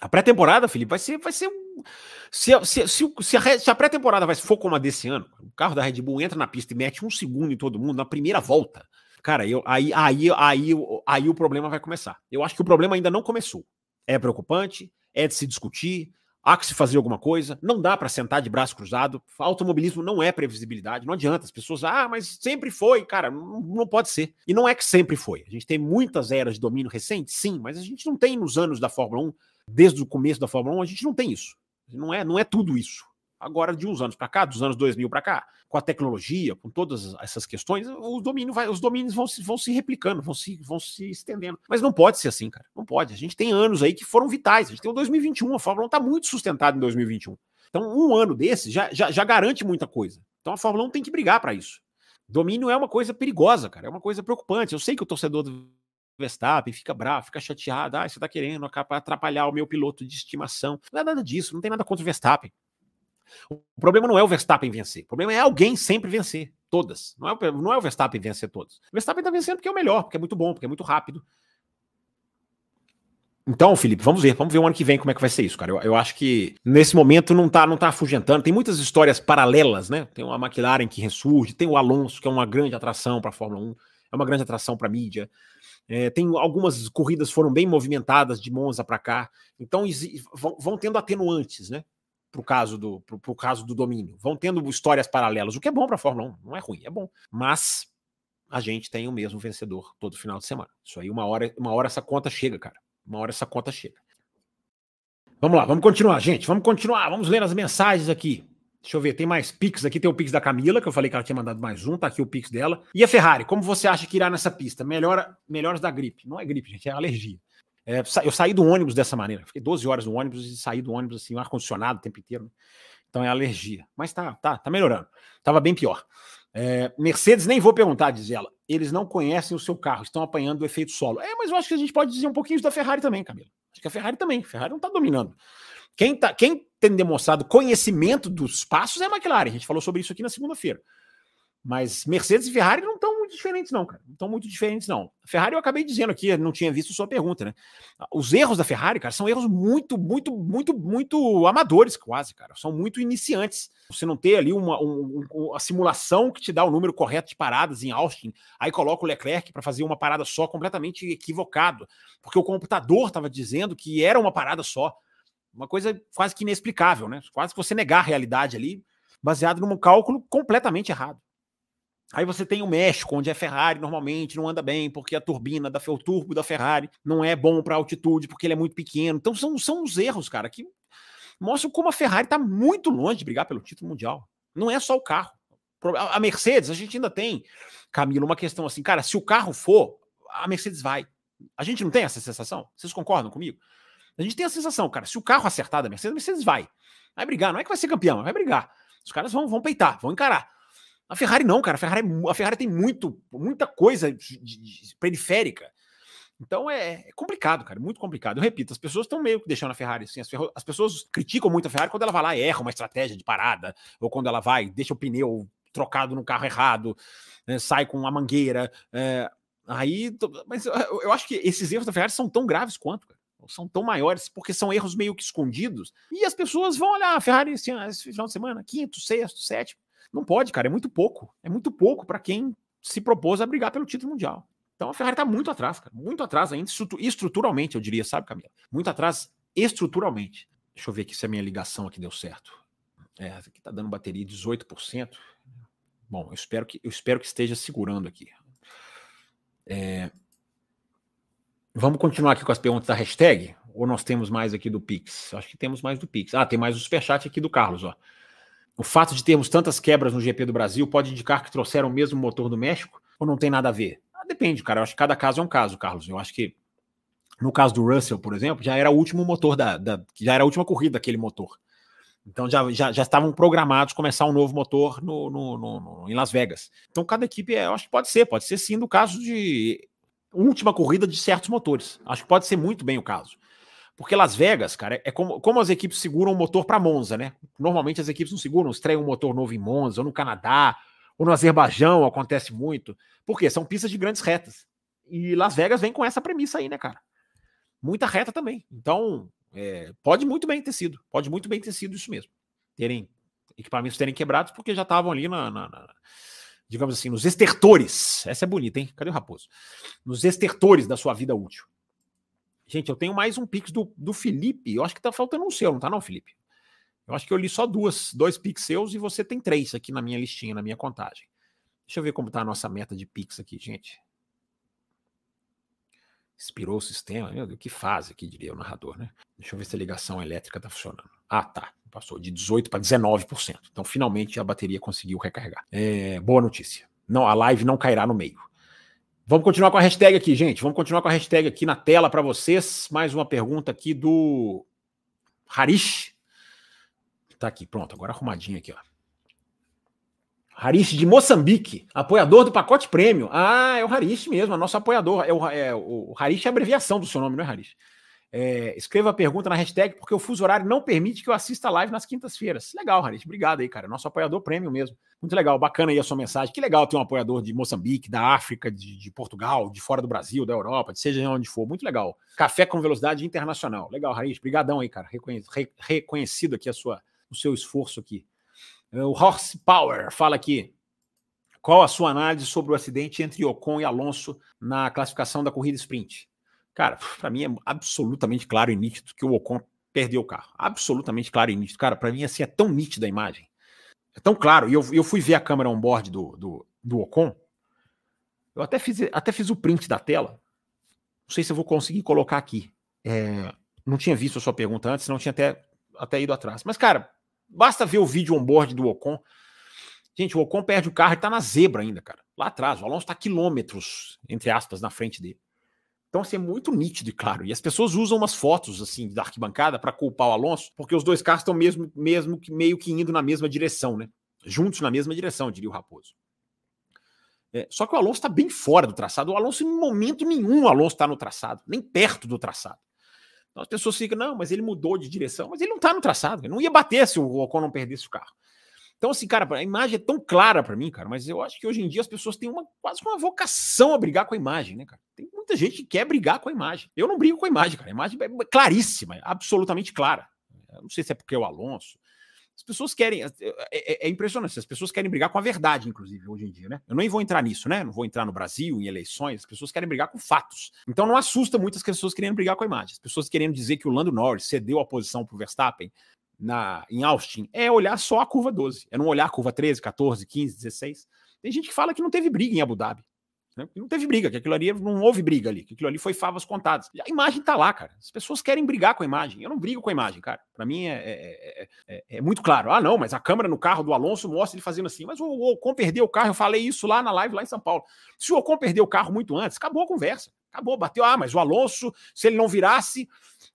B: A pré-temporada, Felipe, vai ser, vai ser um. Se, se, se, se a, a pré-temporada for como a desse ano, o carro da Red Bull entra na pista e mete um segundo em todo mundo na primeira volta. Cara, eu, aí, aí, aí, aí, o problema vai começar. Eu acho que o problema ainda não começou. É preocupante, é de se discutir, Há que se fazer alguma coisa, não dá para sentar de braço cruzado. Automobilismo não é previsibilidade, não adianta. As pessoas, ah, mas sempre foi, cara, não, não, pode ser. E não é que sempre foi. A gente tem muitas eras de domínio recente, sim, mas a gente não tem nos anos da Fórmula 1, desde o começo da Fórmula 1, a gente não tem isso. Não é, não é tudo isso. Agora, de uns anos para cá, dos anos 2000 para cá, com a tecnologia, com todas essas questões, o domínio vai, os domínios vão se, vão se replicando, vão se, vão se estendendo. Mas não pode ser assim, cara. Não pode. A gente tem anos aí que foram vitais. A gente tem o 2021, a Fórmula 1 está muito sustentada em 2021. Então, um ano desse já, já, já garante muita coisa. Então, a Fórmula 1 tem que brigar para isso. Domínio é uma coisa perigosa, cara. É uma coisa preocupante. Eu sei que o torcedor do Verstappen fica bravo, fica chateado. Ah, você tá querendo atrapalhar o meu piloto de estimação. Não é nada disso, não tem nada contra o Verstappen. O problema não é o Verstappen vencer. O problema é alguém sempre vencer. Todas. Não é, não é o Verstappen vencer todas. O Verstappen está vencendo porque é o melhor, porque é muito bom, porque é muito rápido. Então, Felipe, vamos ver. Vamos ver o ano que vem como é que vai ser isso, cara. Eu, eu acho que nesse momento não tá, não tá afugentando. Tem muitas histórias paralelas, né? Tem uma McLaren que ressurge, tem o Alonso, que é uma grande atração para a Fórmula 1, é uma grande atração para a mídia. É, tem algumas corridas foram bem movimentadas de Monza para cá. Então vão, vão tendo atenuantes, né? Pro caso do pro, pro, caso do domínio. Vão tendo histórias paralelas, o que é bom para a Fórmula 1, não é ruim, é bom. Mas a gente tem o mesmo vencedor todo final de semana. Isso aí uma hora, uma hora essa conta chega, cara. Uma hora essa conta chega. Vamos lá, vamos continuar, gente. Vamos continuar. Vamos ler as mensagens aqui. Deixa eu ver, tem mais Pix aqui. Tem o Pix da Camila, que eu falei que ela tinha mandado mais um. Tá aqui o Pix dela. E a Ferrari, como você acha que irá nessa pista? Melhora, melhores da gripe. Não é gripe, gente, é alergia. É, eu saí do ônibus dessa maneira. Fiquei 12 horas no ônibus e saí do ônibus assim, ar-condicionado o tempo inteiro. Né? Então é alergia. Mas tá, tá, tá melhorando. Tava bem pior. É, Mercedes, nem vou perguntar, diz ela. Eles não conhecem o seu carro, estão apanhando o efeito solo. É, mas eu acho que a gente pode dizer um pouquinho da Ferrari também, Camila. Acho que a Ferrari também. A Ferrari não está dominando. Quem, tá, quem tem demonstrado conhecimento dos passos é a McLaren. A gente falou sobre isso aqui na segunda-feira. Mas Mercedes e Ferrari não estão muito diferentes, não, cara. Não estão muito diferentes, não. Ferrari, eu acabei dizendo aqui, não tinha visto sua pergunta, né? Os erros da Ferrari, cara, são erros muito, muito, muito, muito amadores, quase, cara. São muito iniciantes. Você não ter ali uma, um, uma simulação que te dá o número correto de paradas em Austin, aí coloca o Leclerc para fazer uma parada só completamente equivocado, porque o computador estava dizendo que era uma parada só. Uma coisa quase que inexplicável, né? Quase que você negar a realidade ali, baseado num cálculo completamente errado. Aí você tem o México, onde a Ferrari normalmente não anda bem, porque a turbina da o turbo da Ferrari não é bom para altitude, porque ele é muito pequeno. Então são, são os erros, cara, que mostram como a Ferrari está muito longe de brigar pelo título mundial. Não é só o carro. A Mercedes, a gente ainda tem, Camilo, uma questão assim, cara, se o carro for, a Mercedes vai. A gente não tem essa sensação? Vocês concordam comigo? A gente tem a sensação, cara, se o carro acertar da Mercedes, a Mercedes vai. Vai brigar, não é que vai ser campeão, vai brigar. Os caras vão, vão peitar, vão encarar. A Ferrari não, cara. A Ferrari, é a Ferrari tem muito, muita coisa de, de, periférica. Então é, é, complicado, cara, muito complicado. Eu repito, as pessoas estão meio que deixando a Ferrari assim. As, ferro... as, pessoas criticam muito a Ferrari quando ela vai lá e erra uma estratégia de parada, ou quando ela vai, deixa o pneu trocado no carro errado, né, sai com uma mangueira. É... aí, mas eu, acho que esses erros da Ferrari são tão graves quanto, cara. São tão maiores, porque são erros meio que escondidos. E as pessoas vão olhar a Ferrari esse, esse final de semana, quinto, sexto, sétimo não pode, cara, é muito pouco. É muito pouco para quem se propôs a brigar pelo título mundial. Então a Ferrari está muito atrás, cara. Muito atrás ainda, estruturalmente, eu diria, sabe, Camila? Muito atrás estruturalmente. Deixa eu ver aqui se a minha ligação aqui deu certo. É, aqui tá dando bateria 18%. Bom, eu espero que, eu espero que esteja segurando aqui. É... Vamos continuar aqui com as perguntas da hashtag? Ou nós temos mais aqui do Pix? Acho que temos mais do Pix. Ah, tem mais o superchat aqui do Carlos, ó. O fato de termos tantas quebras no GP do Brasil pode indicar que trouxeram o mesmo motor do México ou não tem nada a ver? Ah, depende, cara. Eu acho que cada caso é um caso, Carlos. Eu acho que no caso do Russell, por exemplo, já era o último motor da, da já era a última corrida daquele motor. Então já, já, já estavam programados começar um novo motor no, no, no, no, em Las Vegas. Então cada equipe, é, eu acho que pode ser, pode ser sim no caso de última corrida de certos motores. Acho que pode ser muito bem o caso. Porque Las Vegas, cara, é como, como as equipes seguram o motor para Monza, né? Normalmente as equipes não seguram, estreiam um motor novo em Monza, ou no Canadá, ou no Azerbaijão, acontece muito. Por quê? São pistas de grandes retas. E Las Vegas vem com essa premissa aí, né, cara? Muita reta também. Então, é, pode muito bem ter sido. Pode muito bem ter sido isso mesmo. Terem equipamentos terem quebrados porque já estavam ali na, na, na, digamos assim, nos estertores. Essa é bonita, hein? Cadê o Raposo? Nos estertores da sua vida útil. Gente, eu tenho mais um Pix do, do Felipe. Eu acho que tá faltando um seu, não tá não, Felipe? Eu acho que eu li só duas, dois Pix seus e você tem três aqui na minha listinha, na minha contagem. Deixa eu ver como tá a nossa meta de Pix aqui, gente. Expirou o sistema, meu Deus, que fase aqui, diria o narrador, né? Deixa eu ver se a ligação elétrica tá funcionando. Ah, tá. Passou de 18% para 19%. Então, finalmente, a bateria conseguiu recarregar. É, boa notícia. Não, a live não cairá no meio. Vamos continuar com a hashtag aqui, gente. Vamos continuar com a hashtag aqui na tela para vocês. Mais uma pergunta aqui do Harish. Tá aqui, pronto, agora arrumadinho aqui, ó. Harish de Moçambique, apoiador do pacote prêmio. Ah, é o Harish mesmo, é nosso apoiador. É o, é, o Harish é a abreviação do seu nome, não é Harish? É, escreva a pergunta na hashtag, porque o fuso horário não permite que eu assista live nas quintas-feiras. Legal, Harit. Obrigado aí, cara. Nosso apoiador prêmio mesmo. Muito legal, bacana aí a sua mensagem. Que legal ter um apoiador de Moçambique, da África, de, de Portugal, de fora do Brasil, da Europa, de seja onde for. Muito legal. Café com velocidade internacional. Legal, Harit. Obrigadão aí, cara. Reconhe re reconhecido aqui a sua, o seu esforço aqui. O Horse Power fala aqui. Qual a sua análise sobre o acidente entre Ocon e Alonso na classificação da corrida sprint? Cara, para mim é absolutamente claro e nítido que o Ocon perdeu o carro. Absolutamente claro e nítido. Cara, para mim assim é tão nítida a imagem. É tão claro. E eu, eu fui ver a câmera on-board do, do, do Ocon. Eu até fiz, até fiz o print da tela. Não sei se eu vou conseguir colocar aqui. É, não tinha visto a sua pergunta antes, não tinha até, até ido atrás. Mas, cara, basta ver o vídeo on-board do Ocon. Gente, o Ocon perde o carro e tá na zebra ainda, cara. Lá atrás. O Alonso tá quilômetros, entre aspas, na frente dele. Então, assim, é muito nítido e claro. E as pessoas usam umas fotos, assim, da arquibancada para culpar o Alonso, porque os dois carros estão mesmo, mesmo que meio que indo na mesma direção, né? Juntos na mesma direção, diria o Raposo. É, só que o Alonso está bem fora do traçado. O Alonso, em momento nenhum, o Alonso está no traçado, nem perto do traçado. Então as pessoas ficam, não, mas ele mudou de direção, mas ele não está no traçado, ele não ia bater se o Ocon não perdesse o carro. Então, assim, cara, a imagem é tão clara para mim, cara, mas eu acho que hoje em dia as pessoas têm uma quase uma vocação a brigar com a imagem, né, cara? Tem muita gente que quer brigar com a imagem. Eu não brigo com a imagem, cara. A imagem é claríssima, é absolutamente clara. Eu não sei se é porque é o Alonso. As pessoas querem. É, é, é, impressionante, as pessoas querem brigar com a verdade, inclusive, hoje em dia, né? Eu nem vou entrar nisso, né? Não vou entrar no Brasil, em eleições. As pessoas querem brigar com fatos. Então não assusta muitas pessoas querendo brigar com a imagem. As pessoas querendo dizer que o Lando Norris cedeu a posição para o Verstappen na, em Austin é olhar só a curva 12, é não olhar a curva 13, 14, 15, 16. Tem gente que fala que não teve briga em Abu Dhabi. Né? Não teve briga, que aquilo ali não houve briga ali, que aquilo ali foi favas contadas. A imagem tá lá, cara. As pessoas querem brigar com a imagem. Eu não brigo com a imagem, cara. Para mim é, é, é, é, muito claro. Ah, não, mas a câmera no carro do Alonso mostra ele fazendo assim. Mas o, o Ocon perdeu o carro. Eu falei isso lá na live lá em São Paulo. Se o Ocon perdeu o carro muito antes, acabou a conversa. Acabou, bateu. Ah, mas o Alonso, se ele não virasse,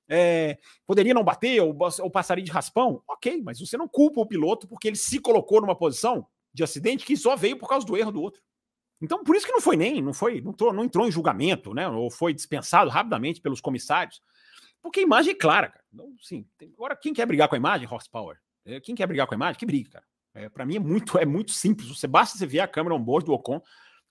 B: é, poderia não bater ou, ou passaria de raspão? Ok, mas você não culpa o piloto porque ele se colocou numa posição de acidente que só veio por causa do erro do outro. Então, por isso que não foi nem, não foi, não, entrou, não entrou em julgamento, né? Ou foi dispensado rapidamente pelos comissários. Porque a imagem é clara, cara. Então, sim, agora, quem quer brigar com a imagem, horsepower? É, quem quer brigar com a imagem, que briga, cara. É, para mim é muito, é muito simples. Você basta você ver a câmera on-board do Ocon,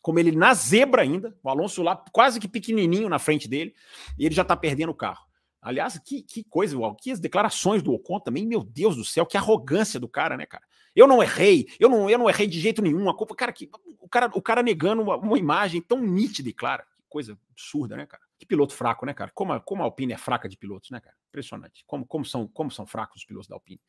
B: como ele na zebra ainda, o Alonso lá quase que pequenininho na frente dele, e ele já tá perdendo o carro. Aliás, que, que coisa, que as declarações do Ocon também, meu Deus do céu, que arrogância do cara, né, cara? Eu não errei, eu não, eu não errei de jeito nenhum. A culpa, cara, que, o cara, o cara negando uma, uma imagem tão nítida e clara. Que coisa absurda, né, cara? Que piloto fraco, né, cara? Como a, como a Alpine é fraca de pilotos, né, cara? Impressionante. Como, como, são, como são fracos os pilotos da Alpine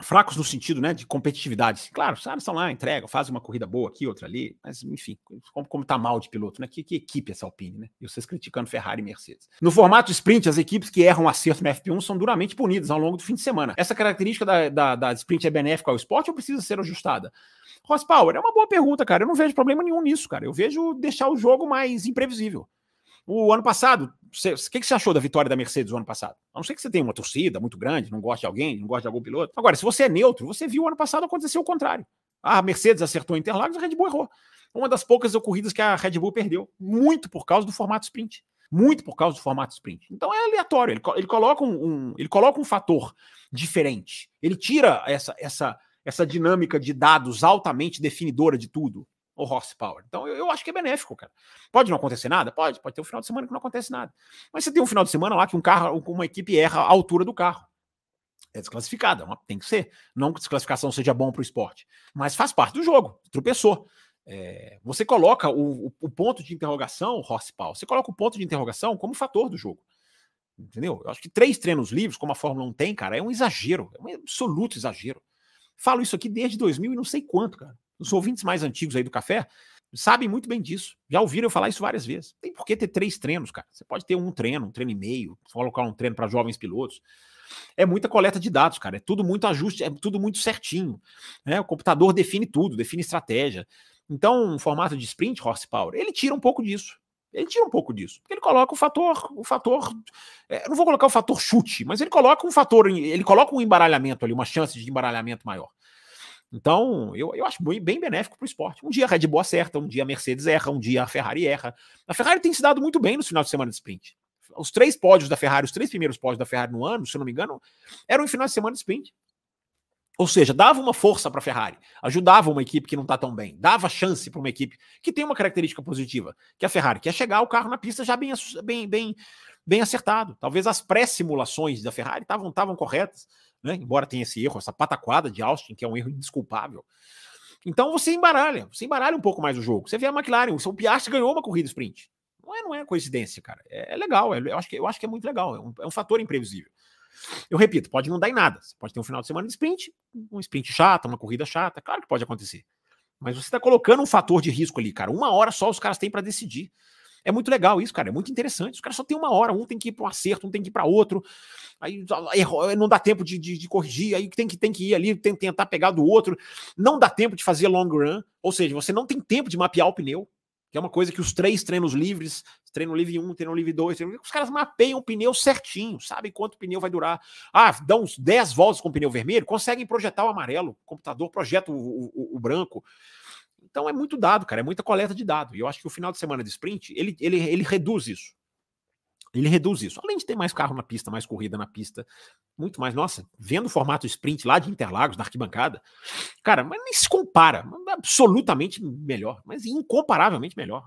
B: fracos no sentido né, de competitividade. Claro, os caras estão lá, entregam, fazem uma corrida boa aqui, outra ali, mas enfim, como, como tá mal de piloto, né? Que, que equipe essa Alpine, né? E vocês criticando Ferrari e Mercedes. No formato sprint, as equipes que erram acerto no FP1 são duramente punidas ao longo do fim de semana. Essa característica da, da, da sprint é benéfica ao esporte ou precisa ser ajustada? Horsepower, é uma boa pergunta, cara. Eu não vejo problema nenhum nisso, cara. Eu vejo deixar o jogo mais imprevisível. O ano passado, o que, que você achou da vitória da Mercedes o ano passado? A não ser que você tenha uma torcida muito grande, não goste de alguém, não goste de algum piloto. Agora, se você é neutro, você viu o ano passado acontecer o contrário. A Mercedes acertou Interlagos, a Red Bull errou. Uma das poucas corridas que a Red Bull perdeu, muito por causa do formato sprint. Muito por causa do formato sprint. Então é aleatório. Ele, ele, coloca, um, um, ele coloca um fator diferente. Ele tira essa, essa, essa dinâmica de dados altamente definidora de tudo o horsepower. Então eu, eu, acho que é benéfico, cara. Pode não acontecer nada? Pode, pode ter um final de semana que não acontece nada. Mas você tem um final de semana lá que um carro, uma equipe erra a altura do carro. É desclassificada, é tem que ser. Não que desclassificação seja bom para o esporte, mas faz parte do jogo, tropeçou. É, você coloca o, o, o, ponto de interrogação, horsepower, você coloca o ponto de interrogação como fator do jogo. Entendeu? Eu acho que três treinos livres, como a Fórmula 1 tem, cara, é um exagero, é um absoluto exagero. Falo isso aqui desde 2000 e não sei quanto, cara. Os ouvintes mais antigos aí do café sabem muito bem disso. Já ouviram eu falar isso várias vezes. Tem por que ter três treinos, cara. Você pode ter um treino, um treino e meio, colocar um treino para jovens pilotos. É muita coleta de dados, cara. É tudo muito ajuste, é tudo muito certinho. Né? O computador define tudo, define estratégia. Então, um formato de sprint horsepower, ele tira um pouco disso. Ele tira um pouco disso. Porque ele coloca o fator, o fator. É, não vou colocar o fator chute, mas ele coloca um fator, ele coloca um embaralhamento ali, uma chance de embaralhamento maior. Então, eu, eu acho bem, benéfico para o esporte. Um dia a Red Bull acerta, um dia a Mercedes erra, um dia a Ferrari erra. A Ferrari tem se dado muito bem no final de semana de sprint. Os três pódios da Ferrari, os três primeiros pódios da Ferrari no ano, se eu não me engano, eram em final de semana de sprint. Ou seja, dava uma força para a Ferrari, ajudava uma equipe que não está tão bem, dava chance para uma equipe que tem uma característica positiva, que a Ferrari quer chegar o carro na pista já bem, bem, bem, bem acertado. Talvez as pré-simulações da Ferrari estavam corretas né? embora tenha esse erro, essa pataquada de Austin, que é um erro indesculpável. Então você embaralha, você embaralha um pouco mais o jogo. Você vê a McLaren, o seu Piastri ganhou uma corrida sprint. Não é, não é coincidência, cara. É, é legal, é, eu, acho que, eu acho que é muito legal, é um, é um fator imprevisível. Eu repito, pode não dar em nada. Você pode ter um final de semana de sprint, um sprint chato, uma corrida chata, claro que pode acontecer. Mas você está colocando um fator de risco ali, cara. Uma hora só os caras têm para decidir. É muito legal isso, cara. É muito interessante. Os caras só tem uma hora, um tem que ir para um acerto, um tem que ir para outro. Aí não dá tempo de, de, de, corrigir, aí tem que, tem que ir ali, tem, tentar pegar do outro. Não dá tempo de fazer long run, ou seja, você não tem tempo de mapear o pneu, que é uma coisa que os três treinos livres, treino livre 1, um, treino livre 2, os caras mapeiam o pneu certinho, sabem quanto pneu vai durar. Ah, dão uns 10 voltas com o pneu vermelho, conseguem projetar o amarelo, o computador projeta o, o, o branco. Então é muito dado, cara, é muita coleta de dado. E eu acho que o final de semana de sprint, ele, ele, ele reduz isso. Ele reduz isso. Além de ter mais carro na pista, mais corrida na pista, muito mais. Nossa, vendo o formato sprint lá de Interlagos, na arquibancada, cara, mas nem se compara. Absolutamente melhor, mas incomparavelmente melhor.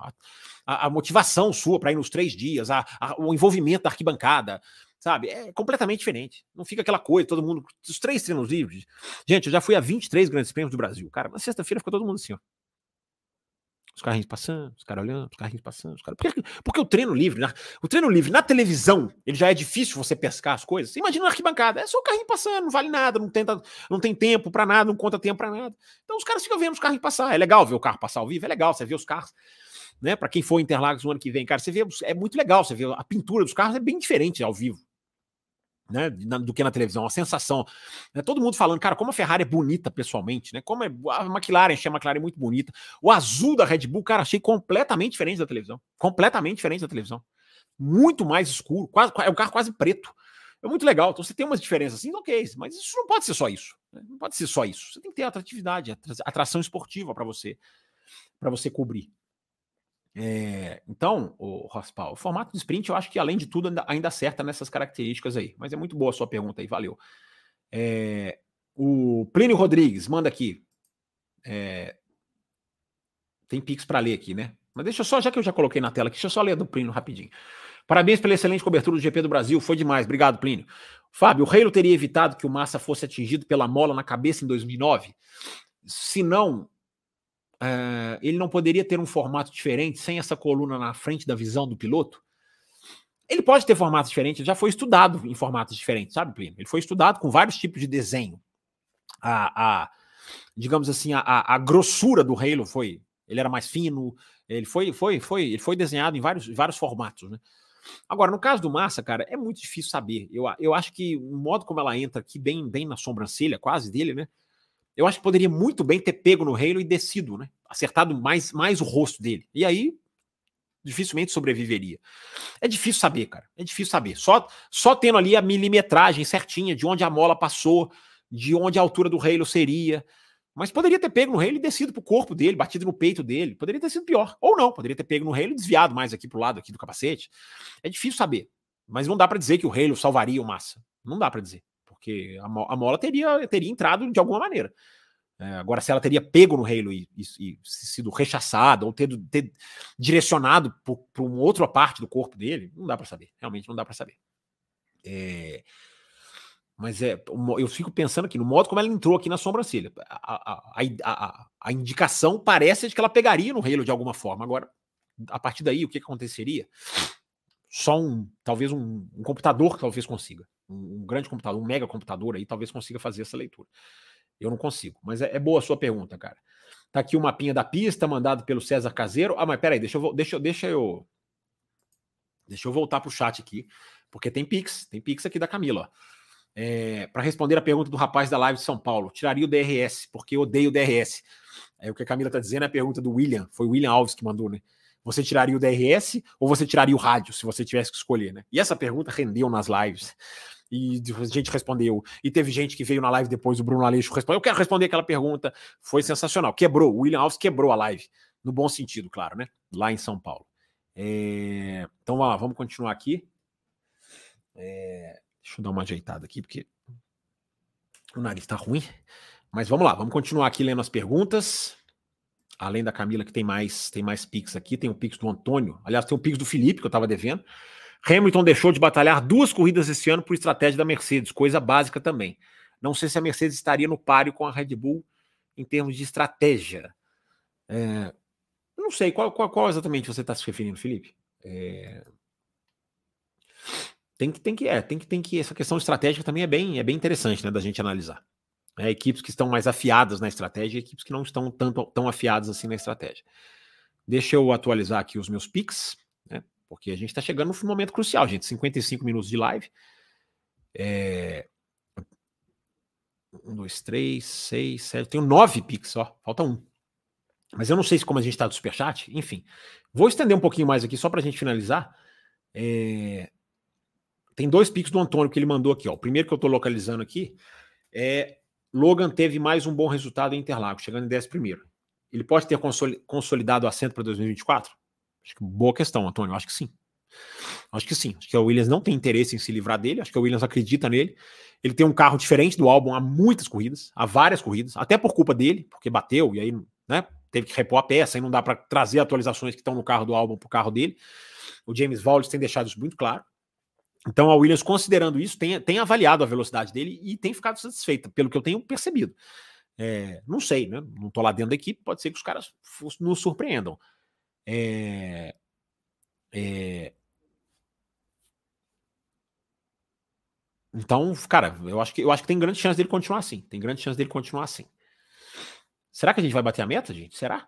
B: A, a, motivação sua para ir nos três dias, a, o envolvimento da arquibancada, sabe? É completamente diferente. Não fica aquela coisa, todo mundo. Os três treinos livres. Gente, eu já fui a 23 grandes prêmios do Brasil. Cara, na sexta-feira ficou todo mundo assim, ó. Os carrinhos passando, os caras olhando, os carrinhos passando, os caras. Porque, porque o treino livre, né? o treino livre na televisão, ele já é difícil você pescar as coisas. Você imagina na arquibancada, é só o carrinho passando, não vale nada, não, tenta, não tem tempo para nada, não conta tempo para nada. Então os caras ficam vendo os carrinhos passar. É legal ver o carro passar ao vivo, é legal você ver os carros. Né, para quem for Interlagos no ano que vem, cara, você vê, é muito legal, você vê a pintura dos carros é bem diferente ao vivo né, do que na televisão, a sensação. Né, todo mundo falando, cara, como a Ferrari é bonita pessoalmente, né? Como é, a McLaren, achei a McLaren muito bonita. O azul da Red Bull, cara, achei completamente diferente da televisão. Completamente diferente da televisão. Muito mais escuro, quase, é um carro quase preto. É muito legal. Então você tem umas diferenças assim, ok, mas isso não pode ser só isso. Né? Não pode ser só isso. Você tem que ter atratividade, atração esportiva para você, para você cobrir. É, então, o Rospal, o formato de sprint, eu acho que além de tudo ainda, ainda acerta nessas características aí. Mas é muito boa a sua pergunta aí, valeu. É, o Plínio Rodrigues manda aqui. É, tem Pix para ler aqui, né? Mas deixa eu só, já que eu já coloquei na tela aqui, deixa eu só ler do Plínio rapidinho. Parabéns pela excelente cobertura do GP do Brasil, foi demais. Obrigado, Plínio. Fábio, o Reino teria evitado que o Massa fosse atingido pela mola na cabeça em 2009? Se não, uh, ele não poderia ter um formato diferente sem essa coluna na frente da visão do piloto? Ele pode ter formatos diferentes, já foi estudado em formatos diferentes, sabe, Plínio? Ele foi estudado com vários tipos de desenho. A, a digamos assim, a, a, grossura do Halo foi. Ele era mais fino, ele foi, foi, foi, ele foi desenhado em vários, vários formatos, né? Agora, no caso do Massa, cara, é muito difícil saber. Eu, eu acho que o modo como ela entra aqui, bem, bem na sobrancelha, quase dele, né? Eu acho que poderia muito bem ter pego no Halo e descido, né? Acertado mais, mais o rosto dele. E aí, dificilmente sobreviveria. É difícil saber, cara. É difícil saber. Só, só tendo ali a milimetragem certinha de onde a mola passou, de onde a altura do Halo seria. Mas poderia ter pego no Halo e descido pro corpo dele, batido no peito dele. Poderia ter sido pior. Ou não, poderia ter pego no Halo e desviado mais aqui pro lado aqui do capacete. É difícil saber. Mas não dá para dizer que o Halo salvaria o Massa. Não dá para dizer porque a, a mola teria, teria entrado de alguma maneira. É, agora, se ela teria pego no Halo e, e, e sido rechaçada ou ter, ter direcionado para uma outra parte do corpo dele, não dá para saber. Realmente não dá para saber. É, mas é, eu fico pensando aqui no modo como ela entrou aqui na sobrancelha. A, a, a, a, indicação parece de que ela pegaria no Halo de alguma forma. Agora, a partir daí, o que, que aconteceria? Só um, talvez um, um computador que talvez consiga um, grande computador, um mega computador aí, talvez consiga fazer essa leitura. Eu não consigo. Mas é, é, boa a sua pergunta, cara. Tá aqui o mapinha da pista mandado pelo César Caseiro. Ah, mas peraí, deixa eu, deixa, deixa eu, deixa eu voltar pro chat aqui, porque tem Pix, tem Pix aqui da Camila. É, para responder a pergunta do rapaz da live de São Paulo, tiraria o DRS, porque eu odeio o DRS. É o que a Camila tá dizendo, é a pergunta do William, foi o William Alves que mandou, né? Você tiraria o DRS ou você tiraria o rádio, se você tivesse que escolher, né? E essa pergunta rendeu nas lives e gente respondeu. E teve gente que veio na live depois, o Bruno Aleixo respondeu. Eu quero responder aquela pergunta. Foi sensacional. Quebrou. O William Alves quebrou a live. No bom sentido, claro, né? Lá em São Paulo. É... Então vamos lá, vamos continuar aqui. É... Deixa eu dar uma ajeitada aqui, porque o nariz está ruim. Mas vamos lá, vamos continuar aqui lendo as perguntas. Além da Camila, que tem mais, tem mais Pix aqui, tem o Pix do Antônio. Aliás, tem o Pix do Felipe, que eu estava devendo. Hamilton deixou de batalhar duas corridas esse ano por estratégia da Mercedes, coisa básica também. Não sei se a Mercedes estaria no páreo com a Red Bull em termos de estratégia. É, não sei, qual, qual, qual, exatamente você está se referindo, Felipe? É, tem que, tem que, é, tem que, tem que, essa questão estratégica também é bem, é bem interessante, né, da gente analisar. É, equipes que estão mais afiadas na estratégia e equipes que não estão tanto, tão afiadas assim na estratégia. Deixa eu atualizar aqui os meus picks. Porque a gente está chegando num momento crucial, gente. 55 minutos de live. É... Um, dois, três, seis, sete. Tenho nove pics só. Falta um. Mas eu não sei se como a gente está do superchat. Enfim. Vou estender um pouquinho mais aqui só para a gente finalizar. É... Tem dois pics do Antônio que ele mandou aqui. Ó. O primeiro que eu estou localizando aqui é Logan teve mais um bom resultado em Interlagos, chegando em 10 primeiro. Ele pode ter consolidado o assento para 2024? Acho que boa questão, Antônio. Acho que sim. Acho que sim. Acho que o Williams não tem interesse em se livrar dele. Acho que o Williams acredita nele. Ele tem um carro diferente do álbum há muitas corridas, há várias corridas, até por culpa dele, porque bateu e aí né, teve que repor a peça e não dá para trazer atualizações que estão no carro do álbum para o carro dele. O James Wallace tem deixado isso muito claro. Então a Williams, considerando isso, tem, tem avaliado a velocidade dele e tem ficado satisfeita, pelo que eu tenho percebido. É, não sei, né? Não estou lá dentro da equipe, pode ser que os caras nos surpreendam. É, é, então, cara, eu acho que eu acho que tem grande chance dele continuar assim. Tem grande chance dele continuar assim. Será que a gente vai bater a meta, gente? Será?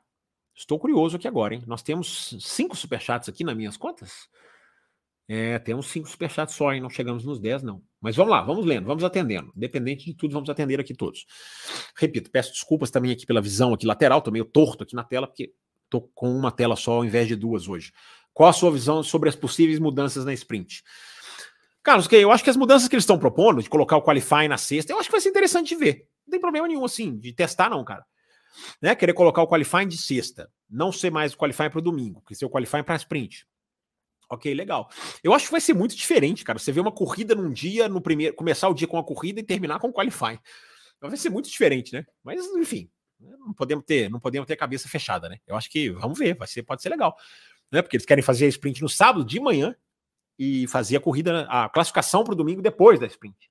B: Estou curioso aqui agora, hein? Nós temos cinco superchats aqui nas minhas contas. É, temos cinco superchats só, hein? Não chegamos nos 10, não. Mas vamos lá, vamos lendo, vamos atendendo. Independente de tudo, vamos atender aqui todos. Repito, peço desculpas também aqui pela visão aqui lateral, tô meio torto aqui na tela, porque tô com uma tela só ao invés de duas hoje. Qual a sua visão sobre as possíveis mudanças na sprint? Carlos, eu acho que as mudanças que eles estão propondo, de colocar o Qualify na sexta, eu acho que vai ser interessante de ver. Não tem problema nenhum, assim, de testar, não, cara. Né? Querer colocar o Qualifying de sexta, não ser mais o Qualifying para o domingo, que ser o Qualifying para sprint. Ok, legal. Eu acho que vai ser muito diferente, cara. Você vê uma corrida num dia, no primeiro, começar o dia com a corrida e terminar com o qualifying. Vai ser muito diferente, né? Mas enfim, não podemos ter, não podemos ter a cabeça fechada, né? Eu acho que vamos ver, vai ser, pode ser legal, né? Porque eles querem fazer a sprint no sábado de manhã e fazer a corrida, a classificação para o domingo depois da sprint,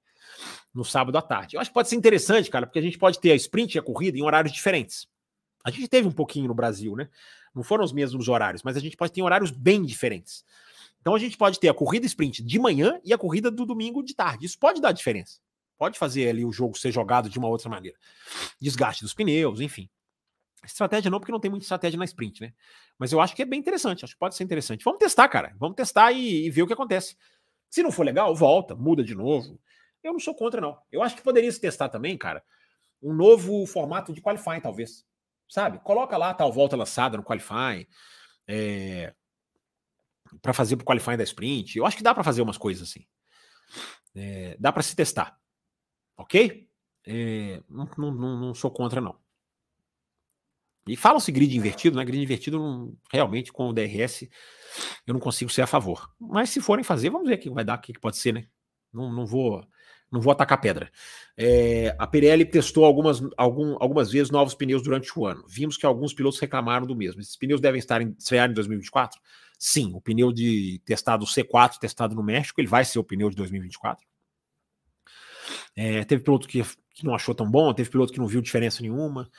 B: no sábado à tarde. Eu acho que pode ser interessante, cara, porque a gente pode ter a sprint e a corrida em horários diferentes. A gente teve um pouquinho no Brasil, né? Não foram os mesmos horários, mas a gente pode ter horários bem diferentes. Então a gente pode ter a corrida sprint de manhã e a corrida do domingo de tarde. Isso pode dar diferença. Pode fazer ali o jogo ser jogado de uma outra maneira. Desgaste dos pneus, enfim. Estratégia não, porque não tem muita estratégia na sprint, né? Mas eu acho que é bem interessante, acho que pode ser interessante. Vamos testar, cara. Vamos testar e, e ver o que acontece. Se não for legal, volta, muda de novo. Eu não sou contra, não. Eu acho que poderia se testar também, cara, um novo formato de qualifying, talvez. Sabe? Coloca lá tal volta lançada no qualifying. É, para fazer para o qualifying da sprint. Eu acho que dá para fazer umas coisas assim. É, dá para se testar. Ok? É, não, não, não, sou contra, não. E falam-se grid invertido, né? Grid invertido, não, realmente, com o DRS, eu não consigo ser a favor. Mas se forem fazer, vamos ver o que vai dar, o que pode ser, né? Não, não vou não vou atacar pedra. É, a Pirelli testou algumas, algum, algumas vezes novos pneus durante o ano. Vimos que alguns pilotos reclamaram do mesmo. Esses pneus devem estar em, estrear em 2024? Sim, o pneu de testado C4, testado no México, ele vai ser o pneu de 2024. É, teve piloto que, que, não achou tão bom, teve piloto que não viu diferença nenhuma.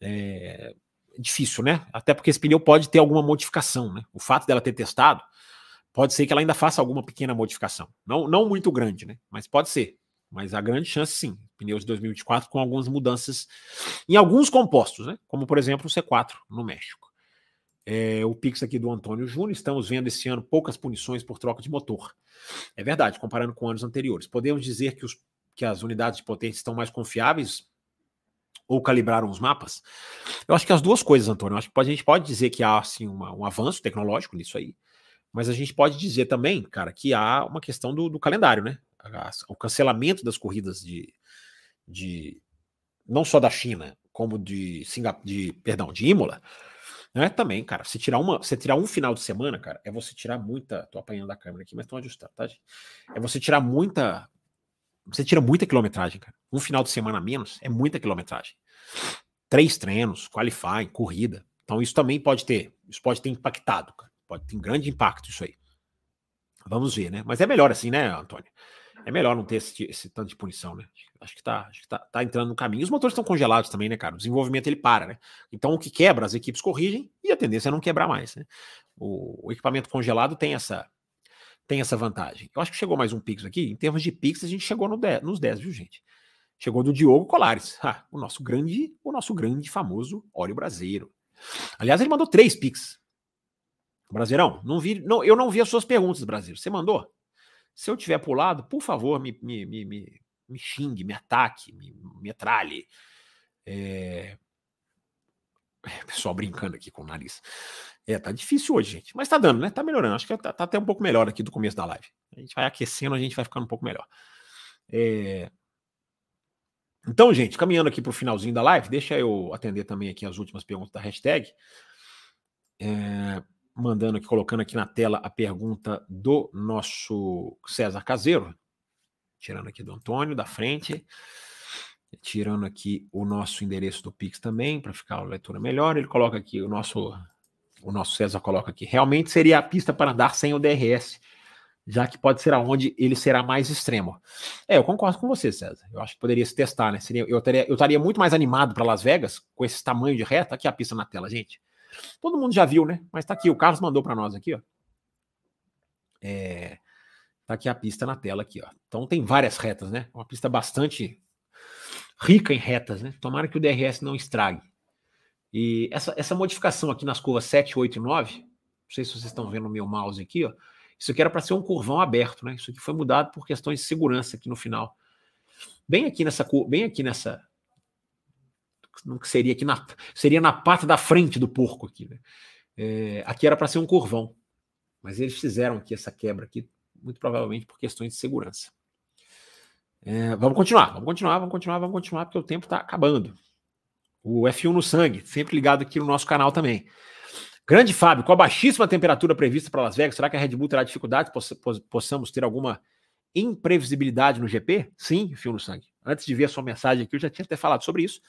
B: É, difícil, né? Até porque esse pneu pode ter alguma modificação, né? O fato dela ter testado, pode ser que ela ainda faça alguma pequena modificação. Não, não muito grande, né? Mas pode ser. Mas a grande chance, sim. Pneus de 2024 com algumas mudanças em alguns compostos, né? Como, por exemplo, o C4 no México. É, o Pix aqui do Antônio Júnior, estamos vendo esse ano poucas punições por troca de motor. É verdade, comparando com anos anteriores. Podemos dizer que, os, que as unidades de potência estão mais confiáveis ou calibraram os mapas? Eu acho que as duas coisas, Antônio. Eu acho que a gente pode dizer que há assim, uma, um avanço tecnológico nisso aí, mas a gente pode dizer também, cara, que há uma questão do, do calendário, né? O cancelamento das corridas de, de não só da China, como de de, perdão, de Imola, né? Também, cara, você tirar uma, você tirar um final de semana, cara, é você tirar muita, tô apanhando a câmera aqui, mas estão ajustando, tá? É você tirar muita, você tira muita quilometragem, cara. Um final de semana a menos é muita quilometragem. Três treinos, qualify, corrida. Então isso também pode ter, isso pode ter impactado, cara. Pode ter um grande impacto isso aí. Vamos ver, né? Mas é melhor assim, né, Antônio? É melhor não ter esse, esse tanto de punição, né? Acho que tá, acho que tá, tá entrando no caminho. Os motores estão congelados também, né, cara? O desenvolvimento ele para, né? Então o que quebra, as equipes corrigem e a tendência é não quebrar mais, né? O, o equipamento congelado tem essa tem essa vantagem. Eu acho que chegou mais um Pix aqui. Em termos de Pix, a gente chegou no 10, nos 10, viu, gente? Chegou do Diogo Colares, ah, o nosso grande, o nosso grande famoso óleo brasileiro. Aliás, ele mandou três Pix. Brasileirão, não vi, não, eu não vi as suas perguntas, Brasil. Você mandou? Se eu tiver pulado, por favor, me, me, me, me, me xingue, me ataque, me metralhe. É... Pessoal brincando aqui com o nariz. É, tá difícil hoje, gente. Mas tá dando, né? Tá melhorando. Acho que tá, tá até um pouco melhor aqui do começo da live. A gente vai aquecendo, a gente vai ficando um pouco melhor. É... Então, gente, caminhando aqui para o finalzinho da live, deixa eu atender também aqui as últimas perguntas da hashtag. É... mandando aqui, colocando aqui na tela a pergunta do nosso César Caseiro, tirando aqui do Antônio da frente, tirando aqui o nosso endereço do Pix também, para ficar a leitura melhor. Ele coloca aqui o nosso o nosso César coloca aqui. Realmente seria a pista para andar sem o DRS, já que pode ser aonde ele será mais extremo. É, eu concordo com você, César. Eu acho que poderia se testar, né? Seria, eu, eu estaria muito mais animado para Las Vegas com esse tamanho de reta. Aqui a pista na tela, gente. Todo mundo já viu, né? Mas tá aqui, o Carlos mandou para nós aqui, ó. É, tá aqui a pista na tela aqui, ó. Então tem várias retas, né? Uma pista bastante rica em retas, né? Tomara que o DRS não estrague. E essa, essa modificação aqui nas curvas 7, 8 e 9, não sei se vocês estão vendo o meu mouse aqui, ó. Isso aqui era para ser um curvão aberto, né? Isso aqui foi mudado por questões de segurança aqui no final. Bem aqui nessa bem aqui nessa que seria aqui na seria na pata da frente do porco aqui, né? É, aqui era para ser um curvão, mas eles fizeram aqui essa quebra aqui, muito provavelmente por questões de segurança. É, vamos continuar, vamos continuar, vamos continuar, vamos continuar, porque o tempo está acabando. O F1 no sangue, sempre ligado aqui no nosso canal também. Grande Fábio, com a baixíssima temperatura prevista para Las Vegas, será que a Red Bull terá dificuldade? Possamos ter alguma imprevisibilidade no GP? Sim, F1 no sangue. Antes de ver a sua mensagem aqui, eu já tinha até falado sobre isso.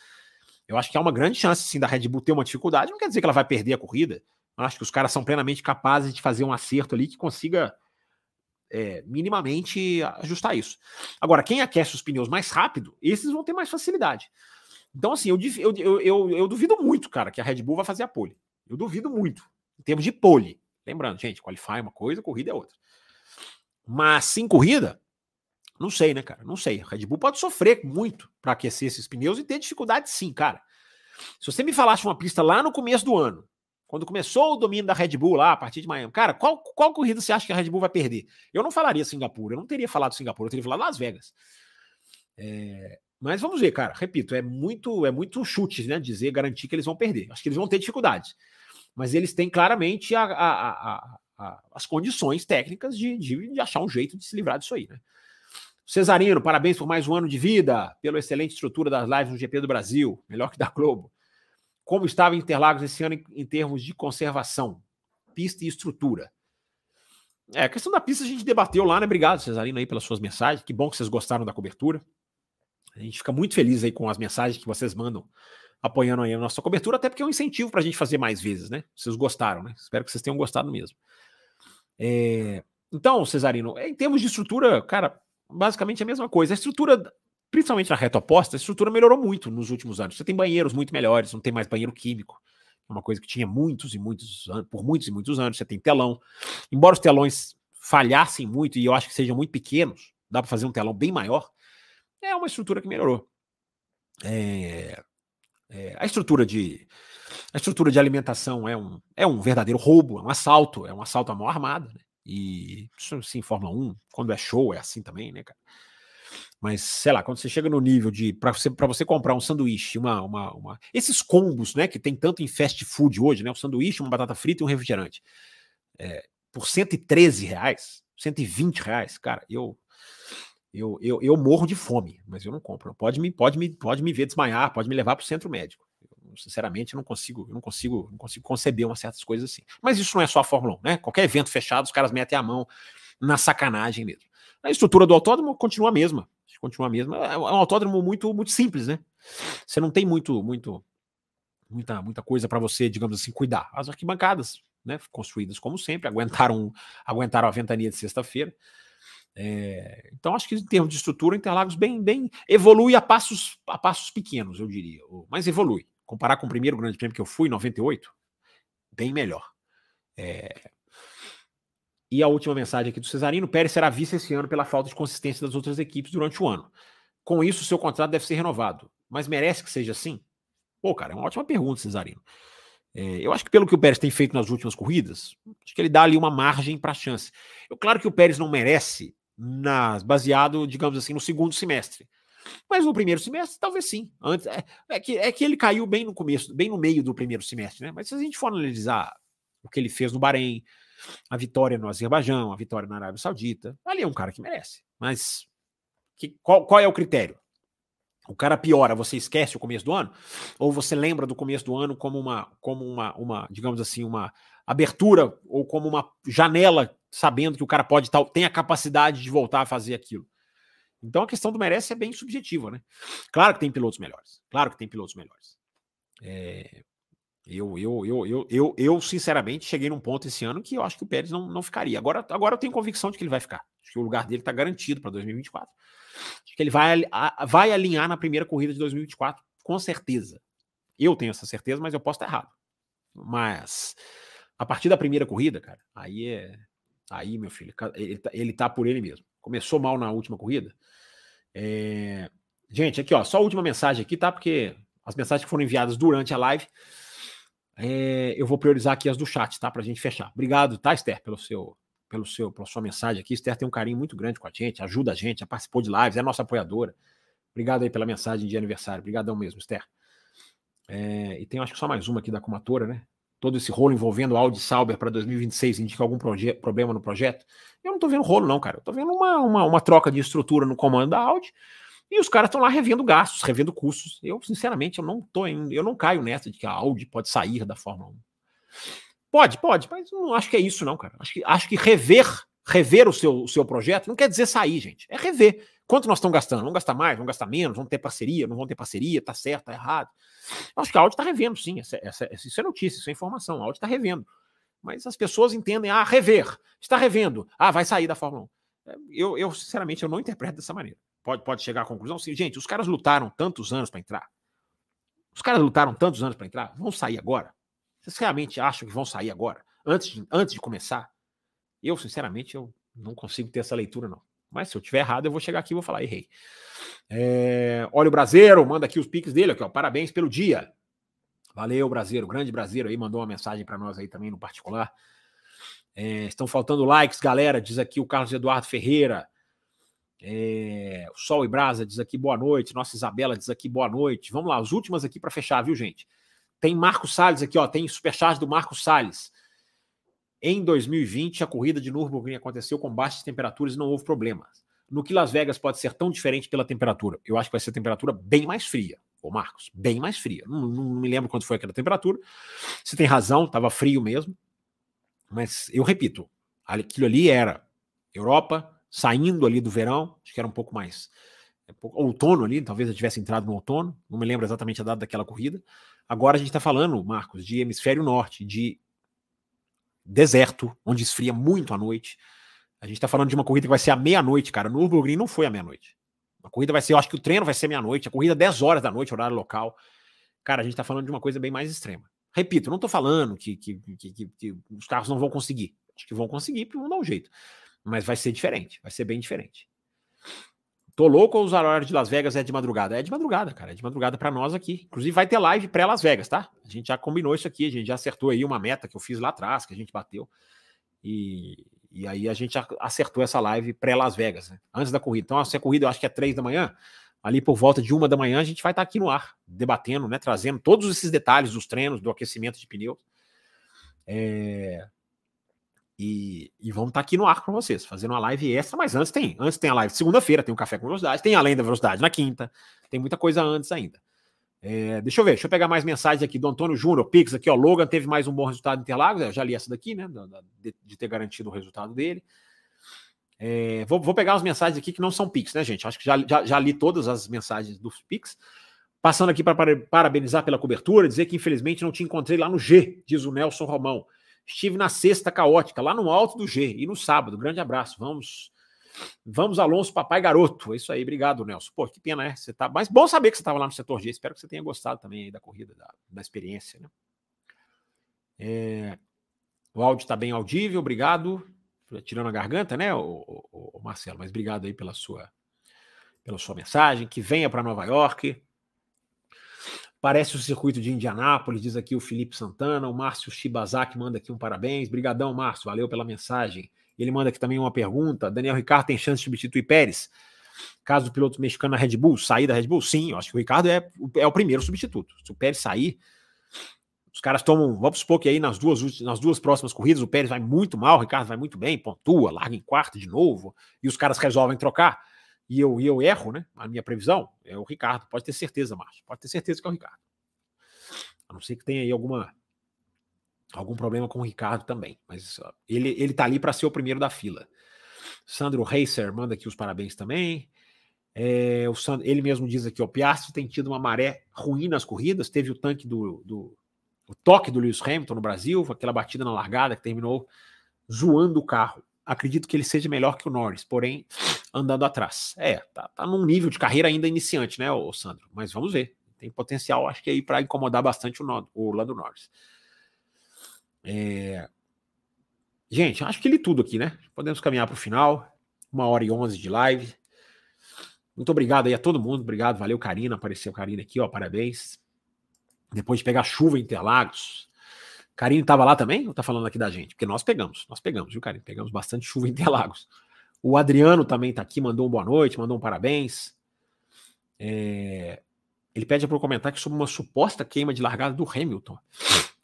B: Eu acho que há uma grande chance, sim, da Red Bull ter uma dificuldade. Não quer dizer que ela vai perder a corrida. Eu acho que os caras são plenamente capazes de fazer um acerto ali que consiga é, minimamente ajustar isso. Agora, quem aquece os pneus mais rápido, esses vão ter mais facilidade. Então, assim, eu, eu, eu, eu, duvido muito, cara, que a Red Bull vai fazer a pole. Eu duvido muito, em termos de pole. Lembrando, gente, qualify é uma coisa, corrida é outra. Mas sem corrida, não sei, né, cara? Não sei. A Red Bull pode sofrer muito para aquecer esses pneus e ter dificuldade, sim, cara. Se você me falasse uma pista lá no começo do ano, quando começou o domínio da Red Bull lá, a partir de Miami, cara, qual, qual corrida você acha que a Red Bull vai perder? Eu não falaria Singapura, eu não teria falado Singapura, eu teria falado Las Vegas. É, mas vamos ver, cara. Repito, é muito é muito chute, né? Dizer, garantir que eles vão perder. Acho que eles vão ter dificuldades. Mas eles têm claramente a, a, a, as condições técnicas de, de, de, achar um jeito de se livrar disso aí, né? Cesarino, parabéns por mais um ano de vida, pela excelente estrutura das lives no GP do Brasil, melhor que da Globo como estava Interlagos esse ano em, em termos de conservação, pista e estrutura. É, a questão da pista a gente debateu lá, né? Obrigado, Cesarino, aí pelas suas mensagens. Que bom que vocês gostaram da cobertura. A gente fica muito feliz aí com as mensagens que vocês mandam apoiando aí a nossa cobertura, até porque é um incentivo para a gente fazer mais vezes, né? Vocês gostaram, né? Espero que vocês tenham gostado mesmo. É... Então, Cesarino, em termos de estrutura, cara, basicamente a mesma coisa. A estrutura principalmente na reta oposta, a estrutura melhorou muito nos últimos anos. Você tem banheiros muito melhores, não tem mais banheiro químico, é uma coisa que tinha muitos e muitos anos, por muitos e muitos anos. Você tem telão. Embora os telões falhassem muito e eu acho que sejam muito pequenos, dá para fazer um telão bem maior. É uma estrutura que melhorou. É, é, a estrutura de a estrutura de alimentação é um, é um verdadeiro roubo, é um assalto, é um assalto à mão armada. Né? E isso sim, Fórmula 1, quando é show, é assim também, né, cara? Mas, sei lá, quando você chega no nível de. para você, você comprar um sanduíche, uma, uma, uma, Esses combos, né? Que tem tanto em fast food hoje, né? Um sanduíche, uma batata frita e um refrigerante. É, por 113 reais, 120 reais, cara, eu. Eu, eu, eu morro de fome, mas eu não compro. Pode me, pode me, pode me ver desmaiar, pode me levar para o centro médico. Eu, sinceramente, eu não consigo, eu não consigo, não consigo conceber umas certas coisas assim. Mas isso não é só a Fórmula 1, né? Qualquer evento fechado, os caras metem a mão na sacanagem mesmo. A estrutura do autódromo continua a mesma continua a mesma. É, é um autódromo muito, muito simples, né? Você não tem muito, muito, muita, muita coisa para você, digamos assim, cuidar. As arquibancadas, né, construídas como sempre, aguentaram, aguentaram a ventania de sexta-feira. É, então, acho que em termos de estrutura, Interlagos bem, bem evolui a passos, a passos pequenos, eu diria, mas evolui. Comparar com o primeiro grande prêmio que eu fui, em 98, bem melhor. É, e a última mensagem aqui do Cesarino: Pérez será vice esse ano pela falta de consistência das outras equipes durante o ano. Com isso, seu contrato deve ser renovado. Mas merece que seja assim? Pô, cara, é uma ótima pergunta, Cesarino. É, eu acho que pelo que o Pérez tem feito nas últimas corridas, acho que ele dá ali uma margem para a chance. Eu, claro que o Pérez não merece, baseado, digamos assim, no segundo semestre. Mas no primeiro semestre, talvez sim. Antes, é, é, que, é que ele caiu bem no começo, bem no meio do primeiro semestre, né? Mas se a gente for analisar o que ele fez no Bahrein, a vitória no Azerbaijão, a vitória na Arábia Saudita. Ali é um cara que merece. Mas que, qual, qual é o critério? o cara piora, você esquece o começo do ano? Ou você lembra do começo do ano como uma, como uma, uma digamos assim, uma abertura ou como uma janela, sabendo que o cara pode tal, tem a capacidade de voltar a fazer aquilo? Então a questão do merece é bem subjetiva, né? Claro que tem pilotos melhores. Claro que tem pilotos melhores. É, eu, eu, eu, eu, eu, eu, sinceramente, cheguei num ponto esse ano que eu acho que o Pérez não, não ficaria. Agora, agora eu tenho convicção de que ele vai ficar. Acho que o lugar dele está garantido para 2024. Acho que ele vai, vai alinhar na primeira corrida de 2024, com certeza. Eu tenho essa certeza, mas eu posso estar errado. Mas a partir da primeira corrida, cara, aí é. Aí, meu filho, ele tá, ele tá por ele mesmo. Começou mal na última corrida. É... Gente, aqui, ó, só a última mensagem aqui, tá? Porque as mensagens que foram enviadas durante a live, é... eu vou priorizar aqui as do chat, tá? Pra gente fechar. Obrigado, tá, Esther, pelo seu, pelo seu, pela sua mensagem aqui. Esther tem um carinho muito grande com a gente, ajuda a gente, já participou de lives, é nossa apoiadora. Obrigado aí pela mensagem de aniversário. Obrigadão mesmo, Esther. É, e tem acho que só mais uma aqui da Comatora, né? Todo esse rolo envolvendo Audi Sauber para 2026 indica algum problema no projeto. Eu não tô vendo rolo, não, cara. Eu tô vendo uma, uma, uma troca de estrutura no comando da Audi e os caras estão lá revendo gastos, revendo custos. Eu, sinceramente, eu não tô eu não caio nessa de que a Audi pode sair da Fórmula 1. Pode, pode, mas não acho que é isso, não, cara. Acho que, acho que rever, rever o seu, o seu projeto não quer dizer sair, gente. É rever. Quanto nós estamos gastando? Vamos gastar mais, vamos gastar menos, vamos ter parceria, não vamos ter parceria, tá certo, tá errado. Eu acho que a Audi está revendo, sim. Essa, essa, isso é notícia, isso é informação. A Audi está revendo. Mas as pessoas entendem, ah, rever. Está revendo. Ah, vai sair da Fórmula 1. É, eu, eu sinceramente, eu não interpreto dessa maneira. Pode, pode chegar à conclusão, sim, gente, os caras lutaram tantos anos para entrar. Os caras lutaram tantos anos para entrar, vão sair agora? Vocês realmente acham que vão sair agora? Antes de, antes de começar? Eu, sinceramente, eu não consigo ter essa leitura, não. Mas se eu tiver errado, eu vou chegar aqui e vou falar, errei. É, olha o Brasileiro, manda aqui os piques dele, aqui, ó, parabéns pelo dia. Valeu, Brasileiro, grande Brasileiro aí, mandou uma mensagem para nós aí também no particular. É, estão faltando likes, galera, diz aqui o Carlos Eduardo Ferreira. É, o Sol e Brasa diz aqui boa noite. Nossa Isabela diz aqui boa noite. Vamos lá, as últimas aqui para fechar, viu, gente? Tem Marcos Salles aqui, ó. Tem superchat do Marcos Salles. Em 2020, a corrida de Nürburgring aconteceu com baixas temperaturas e não houve problemas. No que Las Vegas pode ser tão diferente pela temperatura? Eu acho que vai ser temperatura bem mais fria, ô Marcos, bem mais fria. Não, não, me lembro quanto foi aquela temperatura. Você tem razão, estava frio mesmo. Mas eu repito, aquilo ali era Europa, saindo ali do verão, acho que era um pouco mais é, outono ali, talvez eu tivesse entrado no outono, não me lembro exatamente a data daquela corrida. Agora a gente está falando, Marcos, de hemisfério norte, de deserto, onde esfria muito à noite. A gente está falando de uma corrida que vai ser à meia-noite, cara. No Nürburgring não foi à meia-noite. A corrida vai ser, eu acho que o treino vai ser meia-noite, a corrida 10 horas da noite, horário local. Cara, a gente está falando de uma coisa bem mais extrema. Repito, não estou falando que, que, que, que, os carros não vão conseguir. Acho que vão conseguir, porque vão dar um jeito. Mas vai ser diferente, vai ser bem diferente. Tô louco ou usar horário de Las Vegas é de madrugada? É de madrugada, cara. É de madrugada para nós aqui. Inclusive vai ter live pré-Las Vegas, tá? A gente já combinou isso aqui, a gente já acertou aí uma meta que eu fiz lá atrás, que a gente bateu. E, e aí a gente acertou essa live pré-Las Vegas, né? Antes da corrida. Então, se a corrida eu acho que é três da manhã, ali por volta de uma da manhã, a gente vai estar tá aqui no ar, debatendo, né? Trazendo todos esses detalhes dos treinos, do aquecimento de pneus. É, e, e vamos estar tá aqui no ar com vocês, fazendo uma live extra, mas antes tem. Antes tem a live segunda-feira, tem o um Café com Velocidade, tem Além da Velocidade na quinta, tem muita coisa antes ainda. É, deixa eu ver, deixa eu pegar mais mensagens aqui do Antônio Júnior, Pix, aqui, ó. Logan teve mais um bom resultado em Interlagos, eu já li essa daqui, né? De, de ter garantido o resultado dele. É, vou, vou, pegar as mensagens aqui que não são Pix, né, gente? Acho que já, já, já li todas as mensagens dos Pix. Passando aqui para parabenizar pela cobertura, dizer que infelizmente não te encontrei lá no G, diz o Nelson Romão. Estive na sexta caótica, lá no alto do G, e no sábado. Grande abraço. Vamos, vamos Alonso, papai garoto. É isso aí, obrigado, Nelson. Pô, que pena, é? Você tá. Mas bom saber que você estava lá no setor G. Espero que você tenha gostado também aí da corrida, da, da experiência, né? É... O áudio está bem audível, obrigado. Tirando a garganta, né, o, o, o Marcelo? Mas obrigado aí pela sua, pela sua mensagem. Que venha para Nova York. Parece o circuito de Indianápolis, diz aqui o Felipe Santana. O Márcio Shibazaki manda aqui um parabéns. Brigadão, Márcio, valeu pela mensagem. Ele manda aqui também uma pergunta. Daniel Ricardo tem chance de substituir Pérez? Caso o piloto mexicano na Red Bull sair da Red Bull? Sim, eu acho que o Ricardo é, é o primeiro substituto. Se o Pérez sair, os caras tomam, vamos supor que aí nas duas, nas duas próximas corridas o Pérez vai muito mal, o Ricardo vai muito bem, pontua, larga em quarto de novo, e os caras resolvem trocar e eu, e eu erro, né? A minha previsão é o Ricardo. Pode ter certeza, Márcio. Pode ter certeza que é o Ricardo. A não ser que tenha aí alguma algum problema com o Ricardo também. Mas ele, ele tá ali para ser o primeiro da fila. Sandro Reiser manda aqui os parabéns também. É, o Sandro, ele mesmo diz aqui: o Piastri tem tido uma maré ruim nas corridas. Teve o tanque do, do o toque do Lewis Hamilton no Brasil, aquela batida na largada que terminou zoando o carro. Acredito que ele seja melhor que o Norris, porém andando atrás. É, tá, tá num nível de carreira ainda iniciante, né, o Sandro? Mas vamos ver. Tem potencial, acho que aí para incomodar bastante o, o Lando Norris. É... Gente, acho que li tudo aqui, né? Podemos caminhar para o final. Uma hora e onze de live. Muito obrigado aí a todo mundo. Obrigado, valeu, Karina. Apareceu Karina aqui, ó. Parabéns. Depois de pegar chuva em Interlagos. Karine estava lá também ou tá falando aqui da gente? Porque nós pegamos, nós pegamos, viu, Karine? Pegamos bastante chuva em Interlagos. O Adriano também tá aqui, mandou um boa noite, mandou um parabéns. É... Ele pede para eu comentar sobre uma suposta queima de largada do Hamilton.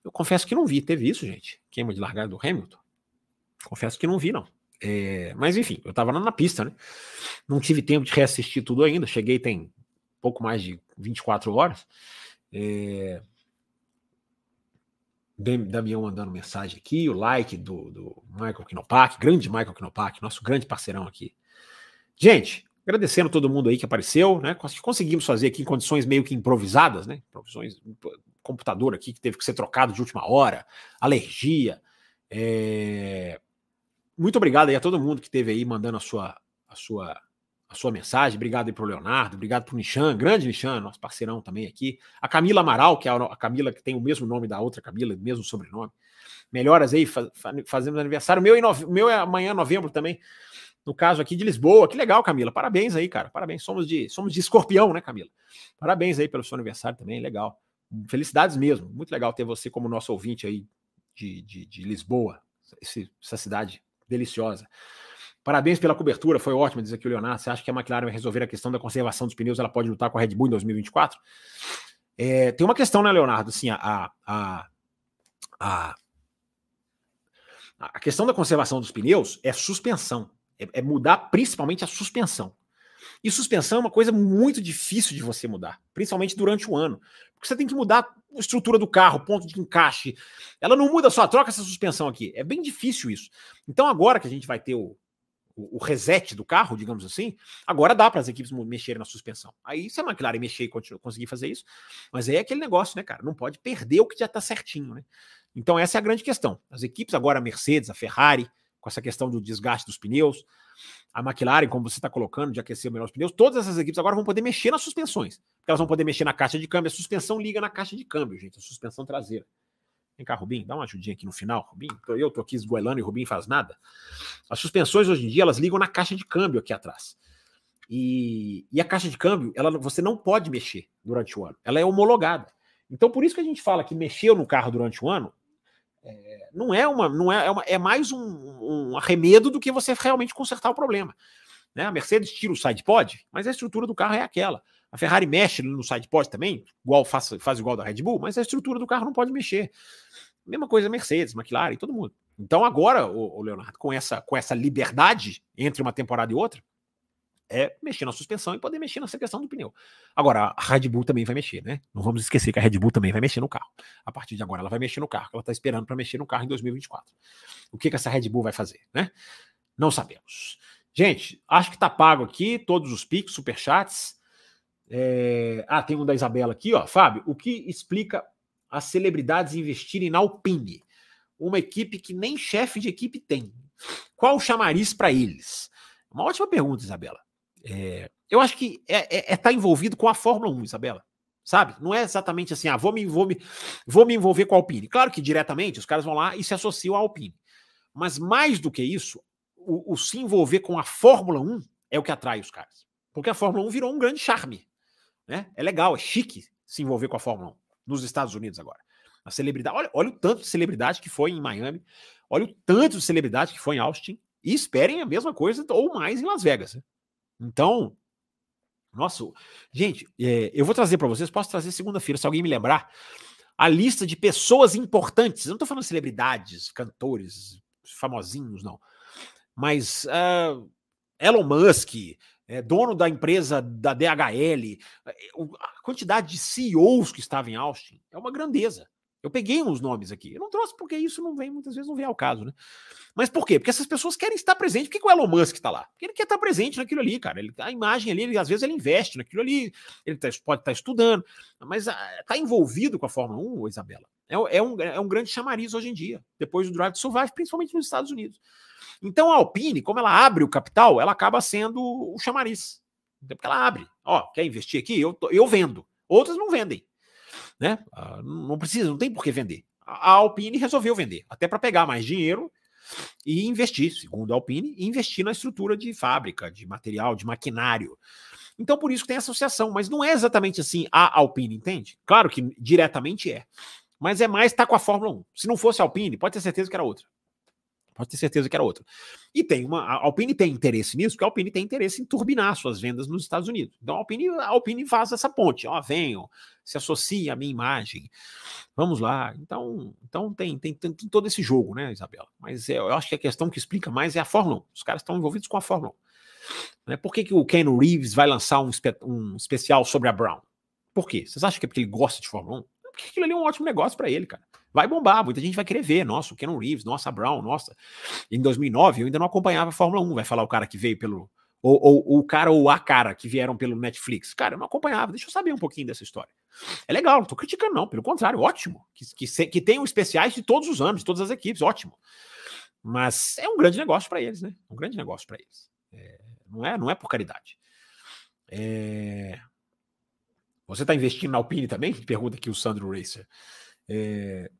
B: Eu confesso que não vi. Teve isso, gente? Queima de largada do Hamilton? Confesso que não vi, não. É... Mas enfim, eu estava na pista, né? Não tive tempo de reassistir tudo ainda. Cheguei tem pouco mais de 24 horas. É... Damião mandando mensagem aqui, o like do, do Michael Knopak, grande Michael Knopak, nosso grande parceirão aqui. Gente, agradecendo todo mundo aí que apareceu, né? Conseguimos fazer aqui em condições meio que improvisadas, né? Provisões, computador aqui que teve que ser trocado de última hora, alergia. É... Muito obrigado aí a todo mundo que teve aí mandando a sua, a sua a sua mensagem. Obrigado aí pro Leonardo, obrigado pro Nishan, grande Nishan, nosso parceirão também aqui. A Camila Amaral, que é a Camila que tem o mesmo nome da outra Camila, mesmo sobrenome. Melhoras aí, faz, fazemos aniversário. Meu, nove, meu é amanhã, novembro também. No caso aqui de Lisboa. Que legal, Camila. Parabéns aí, cara. Parabéns. Somos de, somos de escorpião, né, Camila? Parabéns aí pelo seu aniversário também. Legal. Felicidades mesmo. Muito legal ter você como nosso ouvinte aí de, de, de Lisboa, essa cidade deliciosa. Parabéns pela cobertura, foi ótimo, diz aqui o Leonardo. Você acha que a McLaren vai resolver a questão da conservação dos pneus? Ela pode lutar com a Red Bull em 2024? É, tem uma questão, né, Leonardo? Assim, a, a, a, a questão da conservação dos pneus é suspensão. É, é mudar principalmente a suspensão. E suspensão é uma coisa muito difícil de você mudar, principalmente durante o ano. Porque você tem que mudar a estrutura do carro, ponto de encaixe. Ela não muda só, troca essa suspensão aqui. É bem difícil isso. Então, agora que a gente vai ter o, o, reset do carro, digamos assim, agora dá para as equipes mexerem na suspensão. Aí se a McLaren mexer e conseguir fazer isso, mas aí é aquele negócio, né, cara? Não pode perder o que já está certinho, né? Então essa é a grande questão. As equipes agora, a Mercedes, a Ferrari, com essa questão do desgaste dos pneus, a McLaren, como você está colocando, de aquecer melhor os pneus, todas essas equipes agora vão poder mexer nas suspensões. Elas vão poder mexer na caixa de câmbio. A suspensão liga na caixa de câmbio, gente, a suspensão traseira. Vem cá, Rubim, dá uma ajudinha aqui no final, Rubim. Eu tô aqui esgoelando e o Rubim faz nada. As suspensões hoje em dia, elas ligam na caixa de câmbio aqui atrás. E, e a caixa de câmbio, ela, você não pode mexer durante o ano. Ela é homologada. Então, por isso que a gente fala que mexeu no carro durante o ano, é, não é uma, não é, é, uma, é mais um, um, arremedo do que você realmente consertar o problema. Né? A Mercedes tira o sidepod, mas a estrutura do carro é aquela. A Ferrari mexe no sidepod também, igual faz, faz igual da Red Bull, mas a estrutura do carro não pode mexer. Mesma coisa Mercedes, McLaren, todo mundo. Então agora, o, Leonardo, com essa, com essa liberdade entre uma temporada e outra, é mexer na suspensão e poder mexer nessa questão do pneu. Agora, a Red Bull também vai mexer, né? Não vamos esquecer que a Red Bull também vai mexer no carro. A partir de agora, ela vai mexer no carro, ela está esperando para mexer no carro em 2024. O que, que essa Red Bull vai fazer, né? Não sabemos. Gente, acho que tá pago aqui todos os picos, superchats. É... Ah, tem um da Isabela aqui, ó. Fábio, o que explica as celebridades investirem na Alpine, uma equipe que nem chefe de equipe tem. Qual o chamariz para eles? Uma ótima pergunta, Isabela. É, eu acho que é, é, é tá envolvido com a Fórmula 1, Isabela. Sabe? Não é exatamente assim, ah, vou me, vou, me, vou me envolver com a Alpine. Claro que diretamente os caras vão lá e se associam à Alpine. Mas mais do que isso, o, o se envolver com a Fórmula 1 é o que atrai os caras. Porque a Fórmula 1 virou um grande charme. Né? É legal, é chique se envolver com a Fórmula 1 nos Estados Unidos agora. A celebridade, olha, olha o tanto de celebridade que foi em Miami, olha o tanto de celebridade que foi em Austin, e esperem a mesma coisa ou mais em Las Vegas. Né? Então, nossa, gente, é, eu vou trazer para vocês, posso trazer segunda-feira, se alguém me lembrar, a lista de pessoas importantes. Eu não estou falando celebridades, cantores, famosinhos, não. Mas uh, Elon Musk, é, dono da empresa da DHL, é, a quantidade de CEOs que estavam em Austin é uma grandeza. Eu peguei uns nomes aqui. Eu não trouxe porque isso não vem, muitas vezes não vem ao caso, né? Mas por quê? Porque essas pessoas querem estar presentes. Por que, que o Elon Musk está lá? Porque ele quer estar presente naquilo ali, cara. Ele, a imagem ali, ele, às vezes ele investe naquilo ali, ele tá, pode estar estudando, mas está ah, envolvido com a Fórmula 1, Isabela. É, é, um, é um grande chamariz hoje em dia, depois do Drive to Survive, principalmente nos Estados Unidos. Então a Alpine, como ela abre o capital, ela acaba sendo o chamariz. Porque ela abre. Ó, quer investir aqui? Eu, eu vendo. Outras não vendem. Né? Ah, não precisa, não tem por que vender. A Alpine resolveu vender, até para pegar mais dinheiro e investir, segundo a Alpine, investir na estrutura de fábrica, de material, de maquinário. Então, por isso que tem associação, mas não é exatamente assim a Alpine, entende? Claro que diretamente é, mas é mais estar tá com a Fórmula 1. Se não fosse a Alpine, pode ter certeza que era outra. Pode ter certeza que era outra. E tem uma. A Alpine tem interesse nisso, porque a Alpine tem interesse em turbinar suas vendas nos Estados Unidos. Então a Alpine, a Alpine faz essa ponte. Ó, venham, se associa à minha imagem. Vamos lá. Então, então tem, tem, tem, tem todo esse jogo, né, Isabela? Mas é, eu acho que a questão que explica mais é a Fórmula 1. Os caras estão envolvidos com a Fórmula 1. Né? Por que, que o Ken Reeves vai lançar um, espe um especial sobre a Brown? Por quê? Vocês acham que é porque ele gosta de Fórmula 1? Porque aquilo ali é um ótimo negócio para ele, cara vai bombar, muita gente vai querer ver. Nossa, o Keanu Reeves, nossa, Brown, nossa. Em 2009 eu ainda não acompanhava a Fórmula 1, vai falar o cara que veio pelo. Ou, ou, o cara ou a cara que vieram pelo Netflix. Cara, eu não acompanhava, deixa eu saber um pouquinho dessa história. É legal, não tô criticando, não, pelo contrário, ótimo. Que, que, que tenham especiais de todos os anos, de todas as equipes, ótimo. Mas é um grande negócio para eles, né? Um grande negócio para eles. É, não, é, não é por caridade. É... Você está investindo na Alpine também? Pergunta aqui o Sandro Racer. É...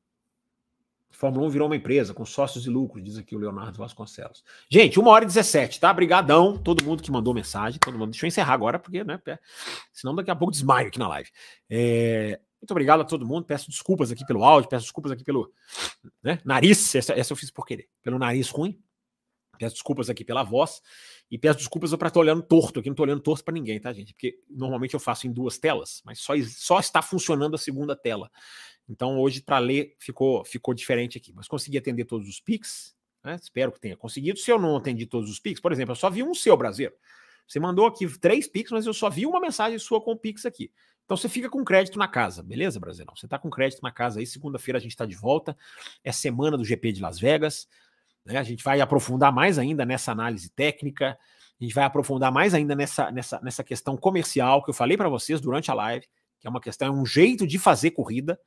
B: Fórmula 1 virou uma empresa com sócios e lucros, diz aqui o Leonardo Vasconcelos. Gente, uma hora e 17, tá? Brigadão, todo mundo que mandou mensagem, todo mundo. Deixa eu encerrar agora, porque, né? Senão daqui a pouco desmaio aqui na live. É... Muito obrigado a todo mundo. Peço desculpas aqui pelo áudio, peço desculpas aqui pelo né, nariz. Essa, essa eu fiz por querer. Pelo nariz ruim. Peço desculpas aqui pela voz. E peço desculpas para estar olhando torto aqui. Não estou olhando torto para ninguém, tá, gente? Porque normalmente eu faço em duas telas, mas só, só está funcionando a segunda tela. Então hoje para ler ficou ficou diferente aqui, mas consegui atender todos os Pix, né? Espero que tenha conseguido. Se eu não atendi todos os Pix, por exemplo, eu só vi um seu brasileiro. Você mandou aqui três Pix, mas eu só vi uma mensagem sua com o Pix aqui. Então você fica com crédito na casa, beleza, Brasileirão? Você está com crédito na casa aí. Segunda-feira a gente está de volta. É semana do GP de Las Vegas. Né? A gente vai aprofundar mais ainda nessa análise técnica. A gente vai aprofundar mais ainda nessa, nessa, nessa questão comercial que eu falei para vocês durante a live, que é uma questão, é um jeito de fazer corrida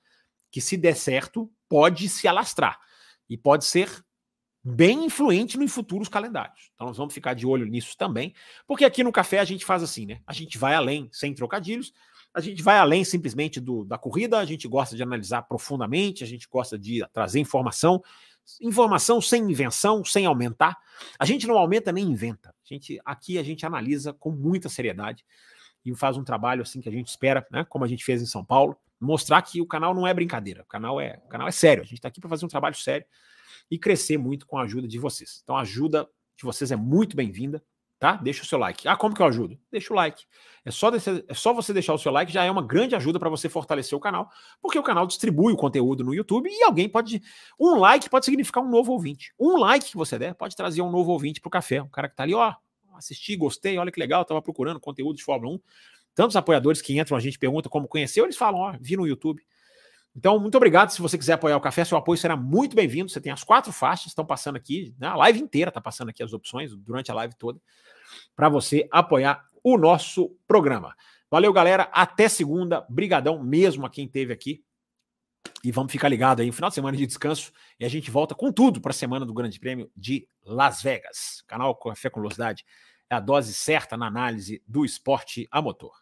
B: que, se der certo, pode se alastrar e pode ser bem influente nos futuros calendários. Então nós vamos ficar de olho nisso também, porque aqui no café a gente faz assim, né? A gente vai além, sem trocadilhos, a gente vai além simplesmente do, da corrida, a gente gosta de analisar profundamente, a gente gosta de trazer informação, informação sem invenção, sem aumentar. A gente não aumenta nem inventa. A gente aqui a gente analisa com muita seriedade e faz um trabalho assim que a gente espera, né? Como a gente fez em São Paulo mostrar que o canal não é brincadeira, o canal é, o canal é sério. A gente está aqui para fazer um trabalho sério e crescer muito com a ajuda de vocês. Então a ajuda de vocês é muito bem-vinda, tá? Deixa o seu like. Ah, como que eu ajudo? Deixa o like. É só, é só você deixar o seu like, já é uma grande ajuda para você fortalecer o canal, porque o canal distribui o conteúdo no YouTube e alguém pode. Um like pode significar um novo ouvinte. Um like que você der pode trazer um novo ouvinte para o café. Um cara que está ali, ó, assisti, gostei, olha que legal, estava procurando conteúdo de Fórmula 1 tantos apoiadores que entram, a gente pergunta como conheceu, eles falam, ó, vi no YouTube. Então, muito obrigado. Se você quiser apoiar o café, seu apoio será muito bem-vindo. Você tem as quatro faixas, estão passando aqui, né? a live inteira está passando aqui as opções, durante a live toda, para você apoiar o nosso programa. Valeu, galera. Até segunda. Brigadão mesmo a quem esteve aqui. E vamos ficar ligado aí no final de semana de descanso. E a gente volta com tudo para a semana do Grande Prêmio de Las Vegas. Canal Café com Velocidade a dose certa na análise do esporte a motor.